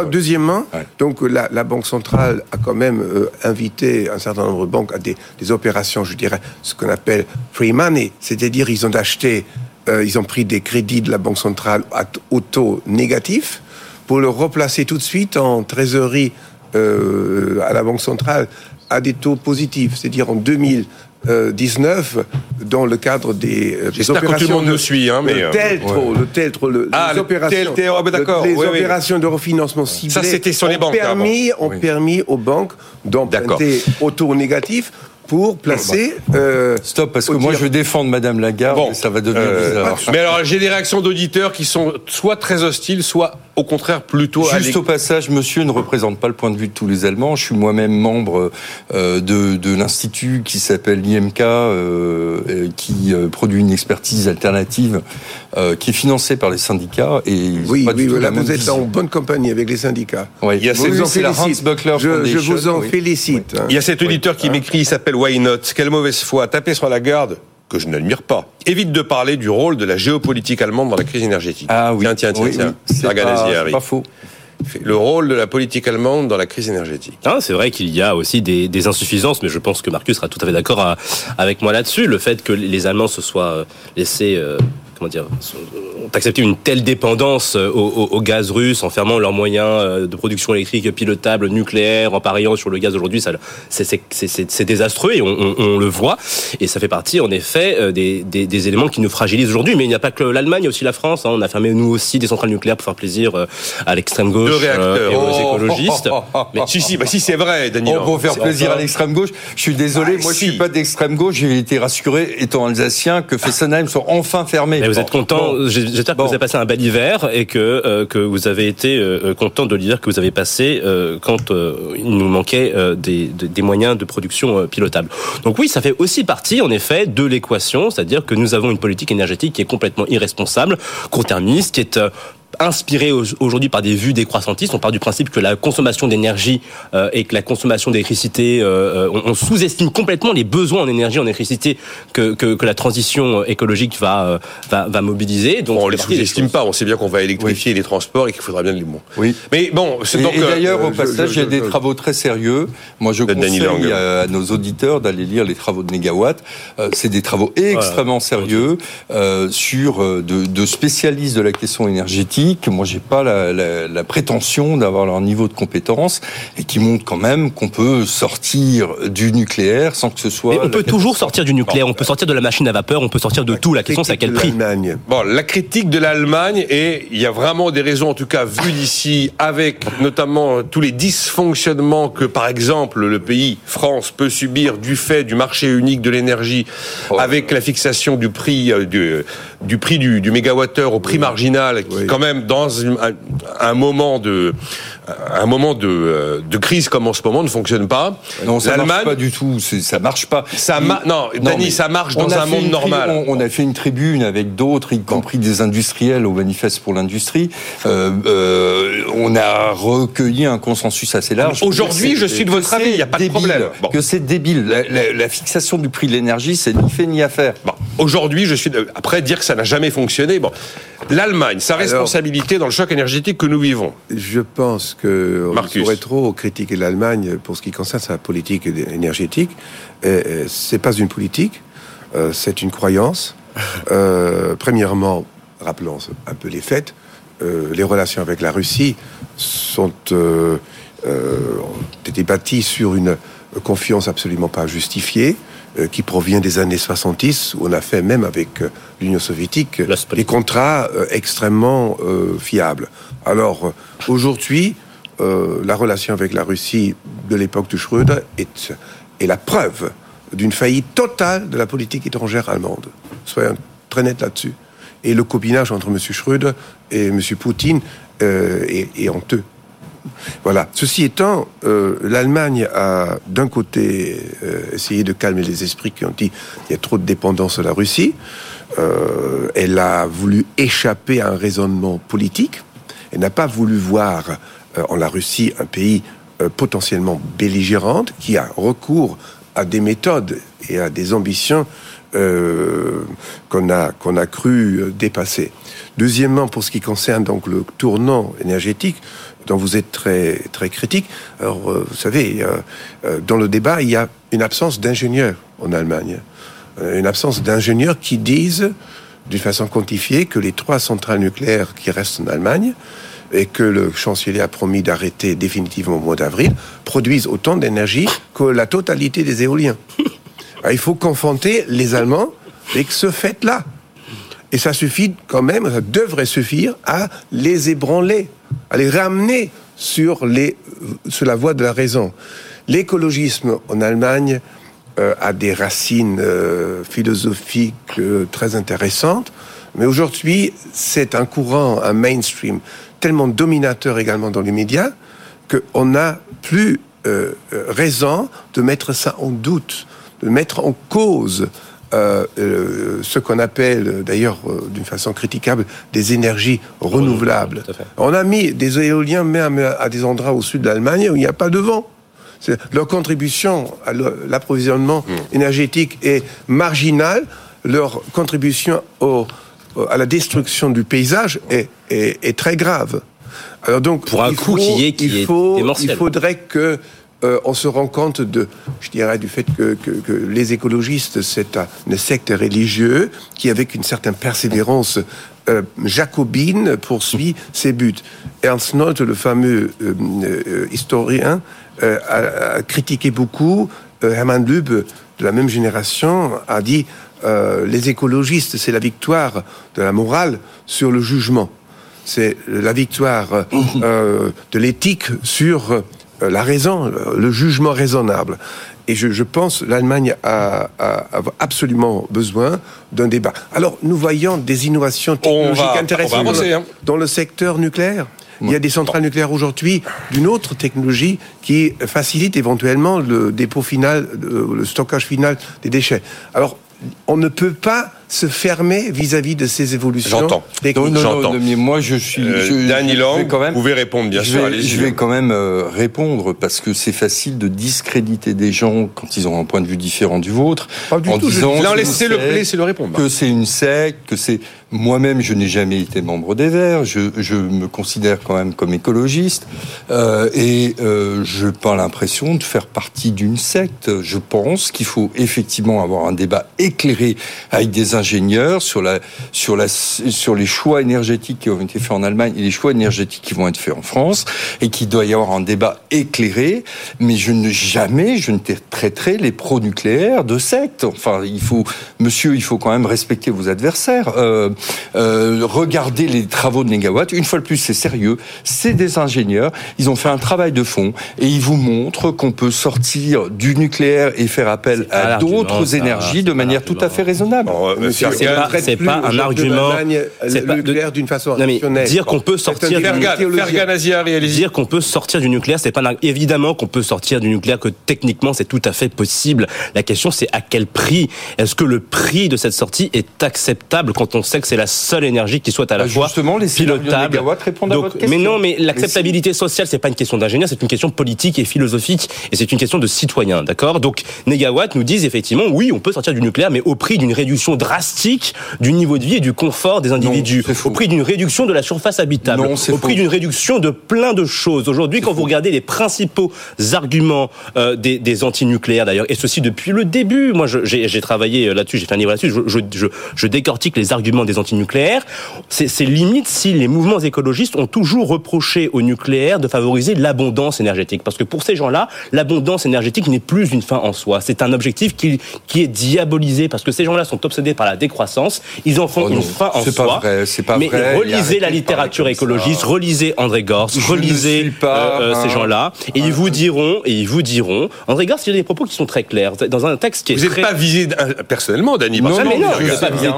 deuxièmement, donc la, Banque centrale a quand même euh, invité un certain nombre de banques à des, opérations, je dirais, ce qu'on appelle free money, c'est-à-dire ils ont acheté, euh, ils ont pris des crédits de la Banque centrale à, au taux négatif pour le replacer tout de suite en trésorerie à la Banque centrale à des taux positifs, c'est-à-dire en 2000 19 dans le cadre des, euh, des opérations que tout le monde de, suit, hein, mais le teltro, le teltro, le, ah, les le opérations, oh, d'accord, les oui, opérations oui. de refinancement ciblé. Ça, c'était sur les ont banques. Permis, ont oui. permis aux banques d'emprunter au taux négatif pour placer. Euh, Stop, parce que moi je veux défendre Madame Lagarde, bon, ça va devenir euh, bizarre. Mais alors j'ai des réactions d'auditeurs qui sont soit très hostiles, soit au contraire plutôt. Juste au passage, Monsieur ne représente pas le point de vue de tous les Allemands. Je suis moi-même membre euh, de, de l'institut qui s'appelle l'IMK, euh, qui euh, produit une expertise alternative, euh, qui est financée par les syndicats. Et oui, pas oui, voilà, vous êtes vision. en bonne compagnie avec les syndicats. Oui. Il y a vous cette, la Hans Buckler je, je vous en oui. félicite. Oui. Il y a cet auditeur qui m'écrit, il s'appelle Why Not? Quelle mauvaise foi Taper sur la garde que je n'admire pas. Évite de parler du rôle de la géopolitique allemande dans la crise énergétique. Ah oui. Tiens, tiens, tiens, oui, tiens. C'est pas, pas, faux. le rôle de la politique allemande dans la crise énergétique. Ah, c'est vrai qu'il y a aussi des, des, insuffisances, mais je pense que Marcus sera tout à fait d'accord avec moi là-dessus. Le fait que les Allemands se soient laissés comment dire, ont accepté une telle dépendance euh, au, gaz russe en fermant leurs moyens euh, de production électrique pilotable nucléaire, en pariant sur le gaz aujourd'hui, c'est désastreux et on, le voit. Et ça fait partie, en effet, euh, des, des, éléments qui nous fragilisent aujourd'hui. Mais il n'y a pas que l'Allemagne, il y a aussi la France. Hein. On a fermé nous aussi des centrales nucléaires pour faire plaisir à l'extrême gauche et aux oh. écologistes. *laughs* Mais si, si, bah, si c'est vrai, Daniel. Oh, pour faire plaisir à l'extrême gauche, je suis désolé, ah, moi je suis pas d'extrême gauche. J'ai été rassuré, étant alsacien, que Fessenheim soit enfin fermé vous êtes content, j'espère que vous avez passé un bel hiver et que, euh, que vous avez été euh, content de l'hiver que vous avez passé euh, quand il nous manquait des, des, moyens de production pilotables. Donc oui, ça fait aussi partie, en effet, de l'équation, c'est-à-dire que nous avons une politique énergétique qui est complètement irresponsable, court-termiste, qui est inspiré aujourd'hui par des vues décroissantistes. On part du principe que la consommation d'énergie euh, et que la consommation d'électricité, euh, on, sous-estime complètement les besoins en énergie, en électricité que, que, que la transition écologique va, euh, va, va mobiliser. Donc, bon, on les sous-estime pas. On sait bien qu'on va électrifier les transports et qu'il faudra bien les bons. Oui. Mais bon, c'est donc. Et d'ailleurs, au passage, il y a des travaux très sérieux. Moi, je conseille à nos auditeurs d'aller lire les travaux de Négawatt. c'est des travaux extrêmement sérieux sur de, de spécialistes de la question énergétique que moi j'ai pas la, la, la prétention d'avoir leur niveau de compétence et qui montrent quand même qu'on peut sortir du nucléaire sans que ce soit. Mais on peut toujours sortir du nucléaire, on peut sortir de la machine à vapeur, on peut sortir de tout. La question c'est à quel prix Bon, la critique de l'Allemagne et il y a vraiment des raisons en tout cas vues d'ici avec notamment tous les dysfonctionnements que par exemple le pays France peut subir du fait du marché unique de l'énergie oh. avec la fixation du prix euh, du, du prix du, du mégawattheure au prix marginal qui quand même dans un, moment de un moment de, euh, de, crise comme en ce moment ne fonctionne pas. Non, ça marche pas du tout. Ça marche pas. Ça non, Dani, ça marche dans un monde normal. On, a fait une tribune avec d'autres, y compris des industriels au manifeste pour l'industrie. Euh, euh, on a recueilli un consensus assez large. Aujourd'hui, je suis de votre avis. Il n'y a pas de problème. Que c'est débile. La, fixation du prix de l'énergie, c'est ni fait ni à faire. Bon. Aujourd'hui, je suis après dire que ça n'a jamais fonctionné. Bon, l'Allemagne, sa responsabilité dans le choc énergétique que nous vivons. Je pense que on pourrait trop critiquer l'Allemagne pour ce qui concerne sa politique énergétique. C'est pas une politique, euh, c'est une croyance. *laughs* Euh, premièrement, rappelons un peu les faits. Euh, les relations avec la Russie sont ont été bâties sur une confiance absolument pas justifiée. Euh, qui provient des années 70, où on a fait même avec euh, l'Union soviétique des contrats euh, extrêmement fiables. Alors aujourd'hui, la relation avec la Russie de l'époque de Schröder est, est la preuve d'une faillite totale de la politique étrangère allemande. Soyons très nets là-dessus. Et le copinage entre M. Schröder et M. Poutine est, est honteux. Voilà. Ceci étant, euh, l'Allemagne a d'un côté euh, essayé de calmer les esprits qui ont dit qu'il y a trop de dépendance à la Russie. Euh, elle a voulu échapper à un raisonnement politique. Elle n'a pas voulu voir en la Russie un pays potentiellement belligérante qui a recours à des méthodes et à des ambitions qu'on a qu'on a cru dépasser. Deuxièmement, pour ce qui concerne donc le tournant énergétique, dont vous êtes très, très critique. Alors, euh, vous savez, euh, dans le débat, il y a une absence d'ingénieurs en Allemagne. Euh, une absence d'ingénieurs qui disent, d'une façon quantifiée, que les trois centrales nucléaires qui restent en Allemagne et que le chancelier a promis d'arrêter définitivement au mois d'avril, produisent autant d'énergie que la totalité des éoliens. *laughs* il faut confronter les Allemands avec ce fait-là. Et ça suffit quand même, ça devrait suffire à les ébranler à les ramener sur, la voie de la raison. L'écologisme en Allemagne euh, a des racines euh, philosophiques euh, très intéressantes, mais aujourd'hui, c'est un courant, un mainstream tellement dominateur également dans les médias qu'on n'a plus raison de mettre ça en doute, de mettre en cause euh, euh, ce qu'on appelle d'ailleurs euh, d'une façon critiquable des énergies renouvelables. On a mis des éoliens même à des endroits au sud de l'Allemagne où il n'y a pas de vent. Leur contribution à l'approvisionnement hmm. énergétique est marginale. Leur contribution au, à la destruction du paysage est, est, est très grave. Alors donc, pour un coût qui est qui il, faut, il faudrait que euh, on se rend compte de, je dirais, du fait que, les écologistes, c'est un, secte religieux qui, avec une certaine persévérance euh, jacobine, poursuit ses buts. Ernst Nolte, le fameux euh, historien, a, critiqué beaucoup. Hermann Lüb, de la même génération, a dit les écologistes, c'est la victoire de la morale sur le jugement. C'est la victoire de l'éthique sur la raison, le jugement raisonnable. Et je, je pense l'Allemagne a, a, a, absolument besoin d'un débat. Alors, nous voyons des innovations technologiques intéressantes hein. dans le secteur nucléaire. Il y a des centrales nucléaires aujourd'hui d'une autre technologie qui facilite éventuellement le dépôt final, le stockage final des déchets. Alors, on ne peut pas se fermer vis-à-vis de ces évolutions J'entends. J'entends. mais moi, je suis. Euh, je, quand même, vous pouvez répondre, bien je sûr. Vais, je vais quand même euh, répondre parce que c'est facile de discréditer des gens quand ils ont un point de vue différent du vôtre. Pas du en tout. Disant, non, laissez-le laissez le répondre. Que c'est une secte, que c'est. Moi-même, je n'ai jamais été membre des Verts. Je, je, me considère quand même comme écologiste euh, et euh, je n'ai pas l'impression de faire partie d'une secte. Je pense qu'il faut effectivement avoir un débat éclairé avec des ingénieurs sur la sur la sur les choix énergétiques qui ont été faits en Allemagne et les choix énergétiques qui vont être faits en France et qu'il doit y avoir un débat éclairé. Mais je ne jamais je ne traiterai les pro-nucléaires de secte. Enfin, il faut, monsieur, il faut quand même respecter vos adversaires. Euh, euh, regardez les travaux de Negawatt. Une fois de plus, c'est sérieux. C'est des ingénieurs. Ils ont fait un travail de fond et ils vous montrent qu'on peut sortir du nucléaire et faire appel à d'autres énergies de manière tout à fait raisonnable. C'est pas, un argument. C'est pas nucléaire d'une façon rationnelle. Dire qu'on peut sortir du nucléaire, dire qu'on peut sortir du nucléaire, c'est pas évidemment qu'on peut sortir du nucléaire, que techniquement c'est tout à fait possible. La question c'est à quel prix? Est-ce que le prix de cette sortie est acceptable quand on sait que c'est la seule énergie qui soit à la bah, fois justement, les pilotable? répondent à votre question. Mais non, mais l'acceptabilité sociale c'est pas une question d'ingénieur, c'est une question politique et philosophique et c'est une question de citoyen, d'accord? Donc Négawatt nous disent effectivement oui, on peut sortir du nucléaire, mais au prix d'une réduction drastique du niveau de vie et du confort des individus, au prix d'une réduction de la surface habitable, au prix d'une réduction de plein de choses. Aujourd'hui, quand vous regardez les principaux arguments euh, des, des antinucléaires d'ailleurs, et ceci depuis le début, moi j'ai travaillé là-dessus, j'ai fait un livre là-dessus, je, je, je, je, décortique les arguments des antinucléaires. C'est limite si les mouvements écologistes ont toujours reproché au nucléaire de favoriser l'abondance énergétique. Parce que pour ces gens-là, l'abondance énergétique n'est plus une fin en soi. C'est un objectif qui, qui est diabolisé parce que ces gens-là sont obsédés par la décroissance. Ils en font oh une fin en soi. Pas vrai, c'est pas mais relisez la littérature écologiste, relisez André Gors, relisez euh, euh, ces gens-là, et ils vous diront, et ils vous diront, André Gors, il y a des propos qui sont très clairs dans un texte qui est. Vous n'êtes pas visé personnellement, Dany. Non, non, non, je, pas visé,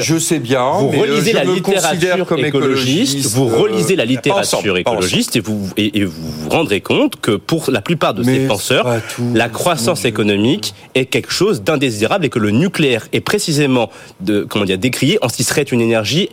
je, sais bien. Vous relisez la littérature écologiste, vous relisez la littérature écologiste et vous et, vous vous rendrez compte que pour la plupart de ces penseurs, la croissance économique est quelque chose d'indésirable et que le nucléaire est précisément de comment dire décrié en ce qui serait une énergie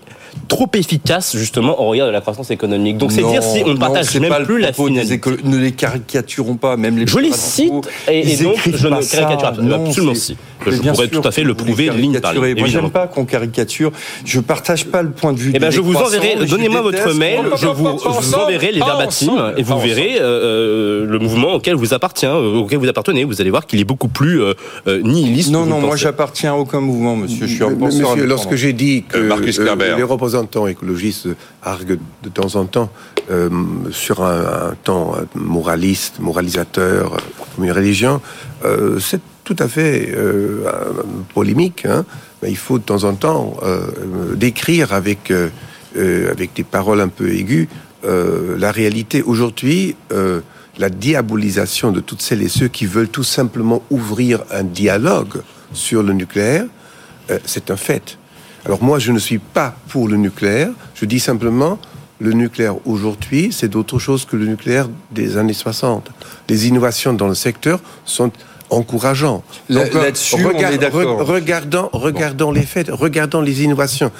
trop efficace justement au regard de la croissance économique. Donc c'est dire si on ne partage même plus la finalité. Ne les caricaturons pas, même les. Je les cite et, et donc je ne caricature absolument si. Je pourrais tout à fait le prouver ligne par ligne. Moi j'aime pas qu'on caricature. Je partage pas le point de vue. Eh ben je vous enverrai. Donnez-moi votre mail. Je vous, enverrai les verbatims et vous verrez euh, le mouvement auquel vous appartient, euh, auquel vous appartenez. Vous allez voir qu'il est beaucoup plus euh, nihiliste. Non non, moi j'appartiens à aucun mouvement, monsieur. Je suis un penseur. Monsieur, lorsque j'ai dit que les représentants écologistes arguent de temps en temps sur un, temps moraliste, moralisateur, comme une religion, c'est tout à fait euh, polémique. Hein. Mais il faut de temps en temps euh, décrire avec, euh, avec des paroles un peu aiguës la réalité. Aujourd'hui, la diabolisation de toutes celles et ceux qui veulent tout simplement ouvrir un dialogue sur le nucléaire, c'est un fait. Alors moi, je ne suis pas pour le nucléaire. Je dis simplement, le nucléaire aujourd'hui, c'est d'autre chose que le nucléaire des années 60. Les innovations dans le secteur sont encourageant. Donc, Là-dessus, regardons, regardons les faits, regardons les innovations.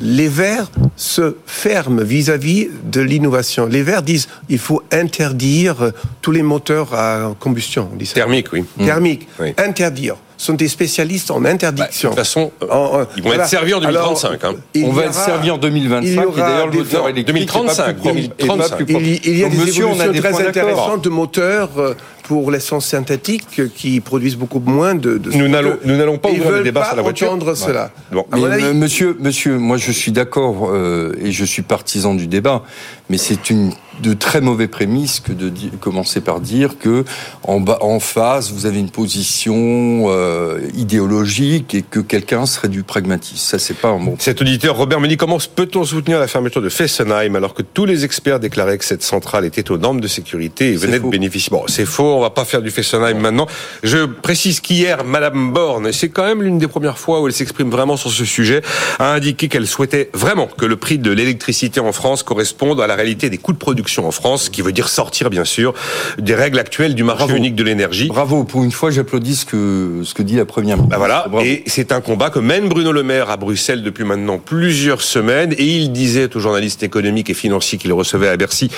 Les Verts se ferment vis-à-vis de l'innovation. Les Verts disent il faut interdire tous les moteurs à combustion. Thermique, oui. Thermique. Interdire. Sont des spécialistes en interdiction. Bah, de toute façon, euh, ils vont être servis en 2035. hein. On va être servi en 2025. il y aura et d'ailleurs, le des moteur électrique 2035, est pas plus propre. 2035. Et pas plus propre. Il, il y a Donc, des monsieur, on a évolutions des très intéressantes de moteurs euh, pour l'essence synthétique euh, qui produisent beaucoup moins de. de Nous n'allons- nous n'allons pas ouvrir le débat sur la voiture. entendre cela. Bon. À mon Mais, avis, monsieur, monsieur, moi je suis d'accord euh, et je suis partisan du débat, mais c'est une de très mauvais prémices que de commencer par dire que en, bas, en face vous avez une position euh, idéologique et que quelqu'un serait du pragmatisme. Ça c'est pas un bon. Cet auditeur, Robert me dit comment peut-on soutenir la fermeture de Fessenheim alors que tous les experts déclaraient que cette centrale était aux normes de sécurité et venait de bénéficier? Bon, c'est faux, on va pas faire du Fessenheim maintenant. Je précise qu'hier, Madame Borne, et c'est quand même l'une des premières fois où elle s'exprime vraiment sur ce sujet, a indiqué qu'elle souhaitait vraiment que le prix de l'électricité en France corresponde à la réalité des coûts de production en France, ce qui veut dire sortir, bien sûr, des règles actuelles du marché Bravo. unique de l'énergie. Bravo, pour une fois j'applaudis ce que ce que dit la première. Bah voilà, Bravo. et c'est un combat que mène Bruno Le Maire à Bruxelles depuis maintenant plusieurs semaines, et il disait aux journalistes économiques et financiers qu'il recevait à Bercy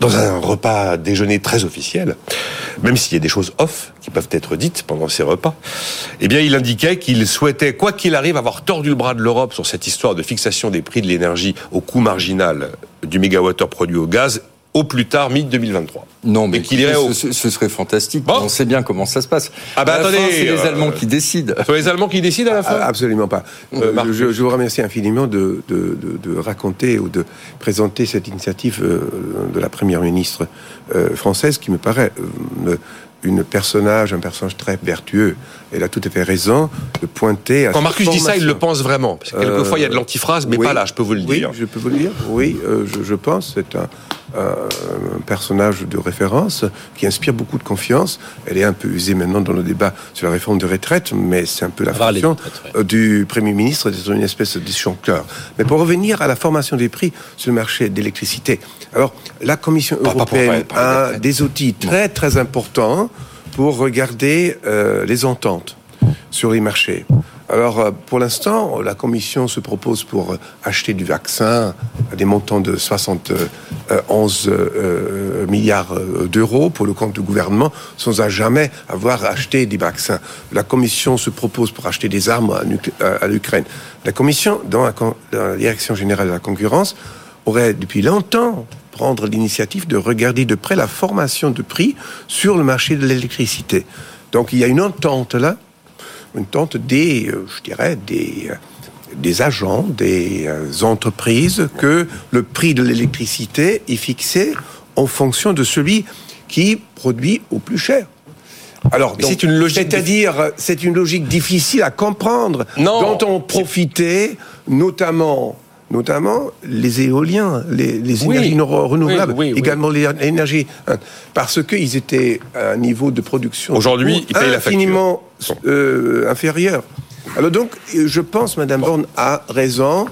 dans un repas déjeuner très officiel, même s'il y a des choses off qui peuvent être dites pendant ces repas, eh bien il indiquait qu'il souhaitait, quoi qu'il arrive, avoir tordu le bras de l'Europe sur cette histoire de fixation des prix de l'énergie au coût marginal du mégawattheure produit au gaz au plus tard mi-2023. Non, mais Et qu'il irait au- ce, ce serait fantastique. Bon. On sait bien comment ça se passe. Ah bah attendez, c'est les euh, Allemands qui décident. Ce sont les Allemands qui décident à la fin Ah, Absolument pas. Euh, Marc. je, je vous remercie infiniment de, de, de, de raconter ou de présenter cette initiative euh, de la première ministre euh, française qui me paraît euh, une personnage, un personnage très vertueux. Elle a tout à fait raison de pointer à Quand Marcus dit ça, il le pense vraiment. Parce que quelquefois, il y a de l'antiphrase, mais Oui. pas là, je peux vous le oui, dire. je peux vous le dire. Oui, euh, je, je pense. C'est un, un- un personnage de référence qui inspire beaucoup de confiance. Elle est un peu usée maintenant dans le débat sur la réforme des retraites, mais c'est un peu la les fonction ouais. euh, du Premier ministre d'être une espèce de disjoncteur. Mais pour revenir à la formation des prix sur le marché d'électricité, alors la Commission Pas- pas pour- européenne pas- pas les a des outils très très importants pour regarder euh, les ententes sur les marchés. Alors, euh, pour l'instant, la Commission se propose pour euh, acheter du vaccin à des montants de 71 euh, milliards d'euros pour le compte du gouvernement, sans à jamais avoir acheté des vaccins. La Commission se propose pour acheter des armes à, l'Ukraine. La Commission, dans la Direction générale de la concurrence, aurait depuis longtemps prendre l'initiative de regarder de près la formation de prix sur le marché de l'électricité. Donc il y a une entente là, une entente des, euh, je dirais, des, euh, des agents, des euh, entreprises, que le prix de l'électricité est fixé en fonction de celui qui produit au plus cher. Alors, c'est une logique c'est-à-dire, c'est une logique difficile à comprendre, Non. dont ont profité notamment, notamment les éoliens, les, les Oui. énergies renouvelables, Oui, oui, également les énergies, hein, parce qu'ils étaient à un niveau de production Aujourd'hui, payent la infiniment euh, inférieur. Alors donc, je pense, Madame Borne a raison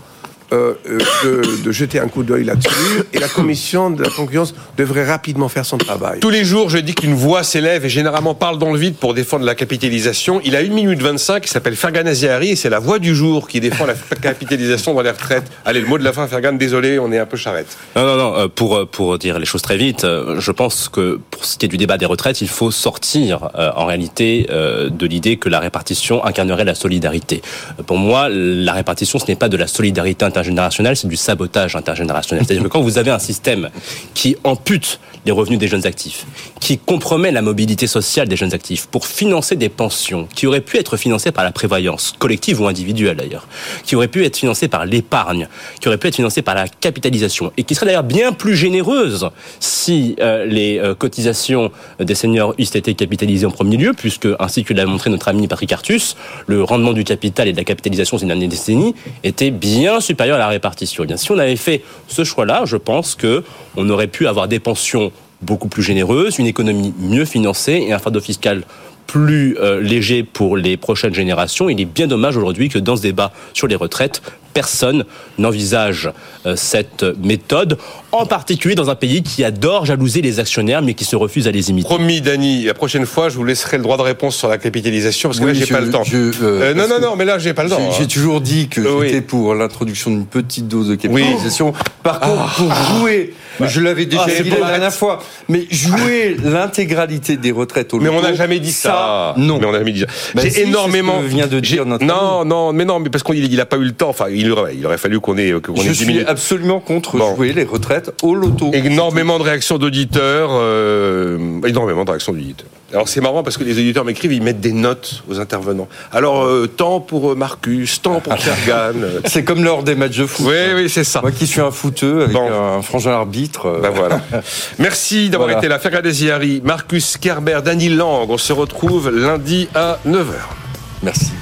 euh, euh, de, de jeter un coup d'œil là-dessus, et la commission de la concurrence devrait rapidement faire son travail. Tous les jours, je dis qu'une voix s'élève et généralement parle dans le vide pour défendre la capitalisation. Il a 1 minute 25, il s'appelle Fergan Aziari et c'est la voix du jour qui défend la *laughs* capitalisation dans les retraites. Allez, le mot de la fin, Fergan, désolé, on est un peu charrette. Non, non, non. euh, Pour pour dire les choses très vite, je pense que pour ce qui est du débat des retraites, il faut sortir euh, en réalité euh, de l'idée que la répartition incarnerait la solidarité. Pour moi, la répartition, ce n'est pas de la solidarité intergénérationnelle, c'est du sabotage intergénérationnel. C'est-à-dire que quand vous avez un système qui ampute les revenus des jeunes actifs, qui compromet la mobilité sociale des jeunes actifs pour financer des pensions qui auraient pu être financées par la prévoyance collective ou individuelle d'ailleurs, qui auraient pu être financées par l'épargne, qui auraient pu être financées par la capitalisation et qui seraient d'ailleurs bien plus généreuses si euh, les euh, cotisations des seniors eussent été capitalisées en premier lieu, puisque ainsi que l'a montré notre ami Patrick Artus, le rendement du capital et de la capitalisation ces dernières décennies était bien supérieur la répartition. Eh si on avait fait ce choix-là, je pense que on aurait pu avoir des pensions beaucoup plus généreuses, une économie mieux financée et un fardeau fiscal plus euh, léger pour les prochaines générations. Il est bien dommage aujourd'hui que dans ce débat sur les retraites, personne n'envisage euh, cette méthode, en particulier dans un pays qui adore jalouser les actionnaires, mais qui se refuse à les imiter. Promis, Dany, la prochaine fois, je vous laisserai le droit de réponse sur la capitalisation, parce que là, j'ai pas le temps. Euh, non, non, non, mais là, j'ai pas le temps. J'ai hein. toujours dit que j'étais pour l'introduction d'une petite dose de capitalisation. Par contre, pour ah. jouer je l'avais déjà ah, dit la dernière fois. Mais jouer l'intégralité des retraites au Mais on n'a jamais dit ça. Non. Mais on n'a jamais dit ça. Bah, J'ai énormément. vient de dire notre non, non, mais non, mais parce qu'il n'a pas eu le temps. Enfin, il aurait, il aurait fallu qu'on ait, qu'on Je suis absolument contre jouer les retraites au loto. Énormément de réactions d'auditeurs. Euh, énormément de réactions d'auditeurs. Alors c'est marrant parce que les auditeurs m'écrivent, ils mettent des notes aux intervenants. Alors euh, temps pour euh, Marcus, temps pour Sergan. *laughs* c'est comme lors des matchs de foot. Oui, oui, c'est ça. Moi qui suis un footeux avec un frangin arbitre. Euh. Ben voilà. *laughs* Merci d'avoir été là. Fergal Desiari, Marcus Kerber, Dany Lang. On se retrouve lundi à 9h. Merci.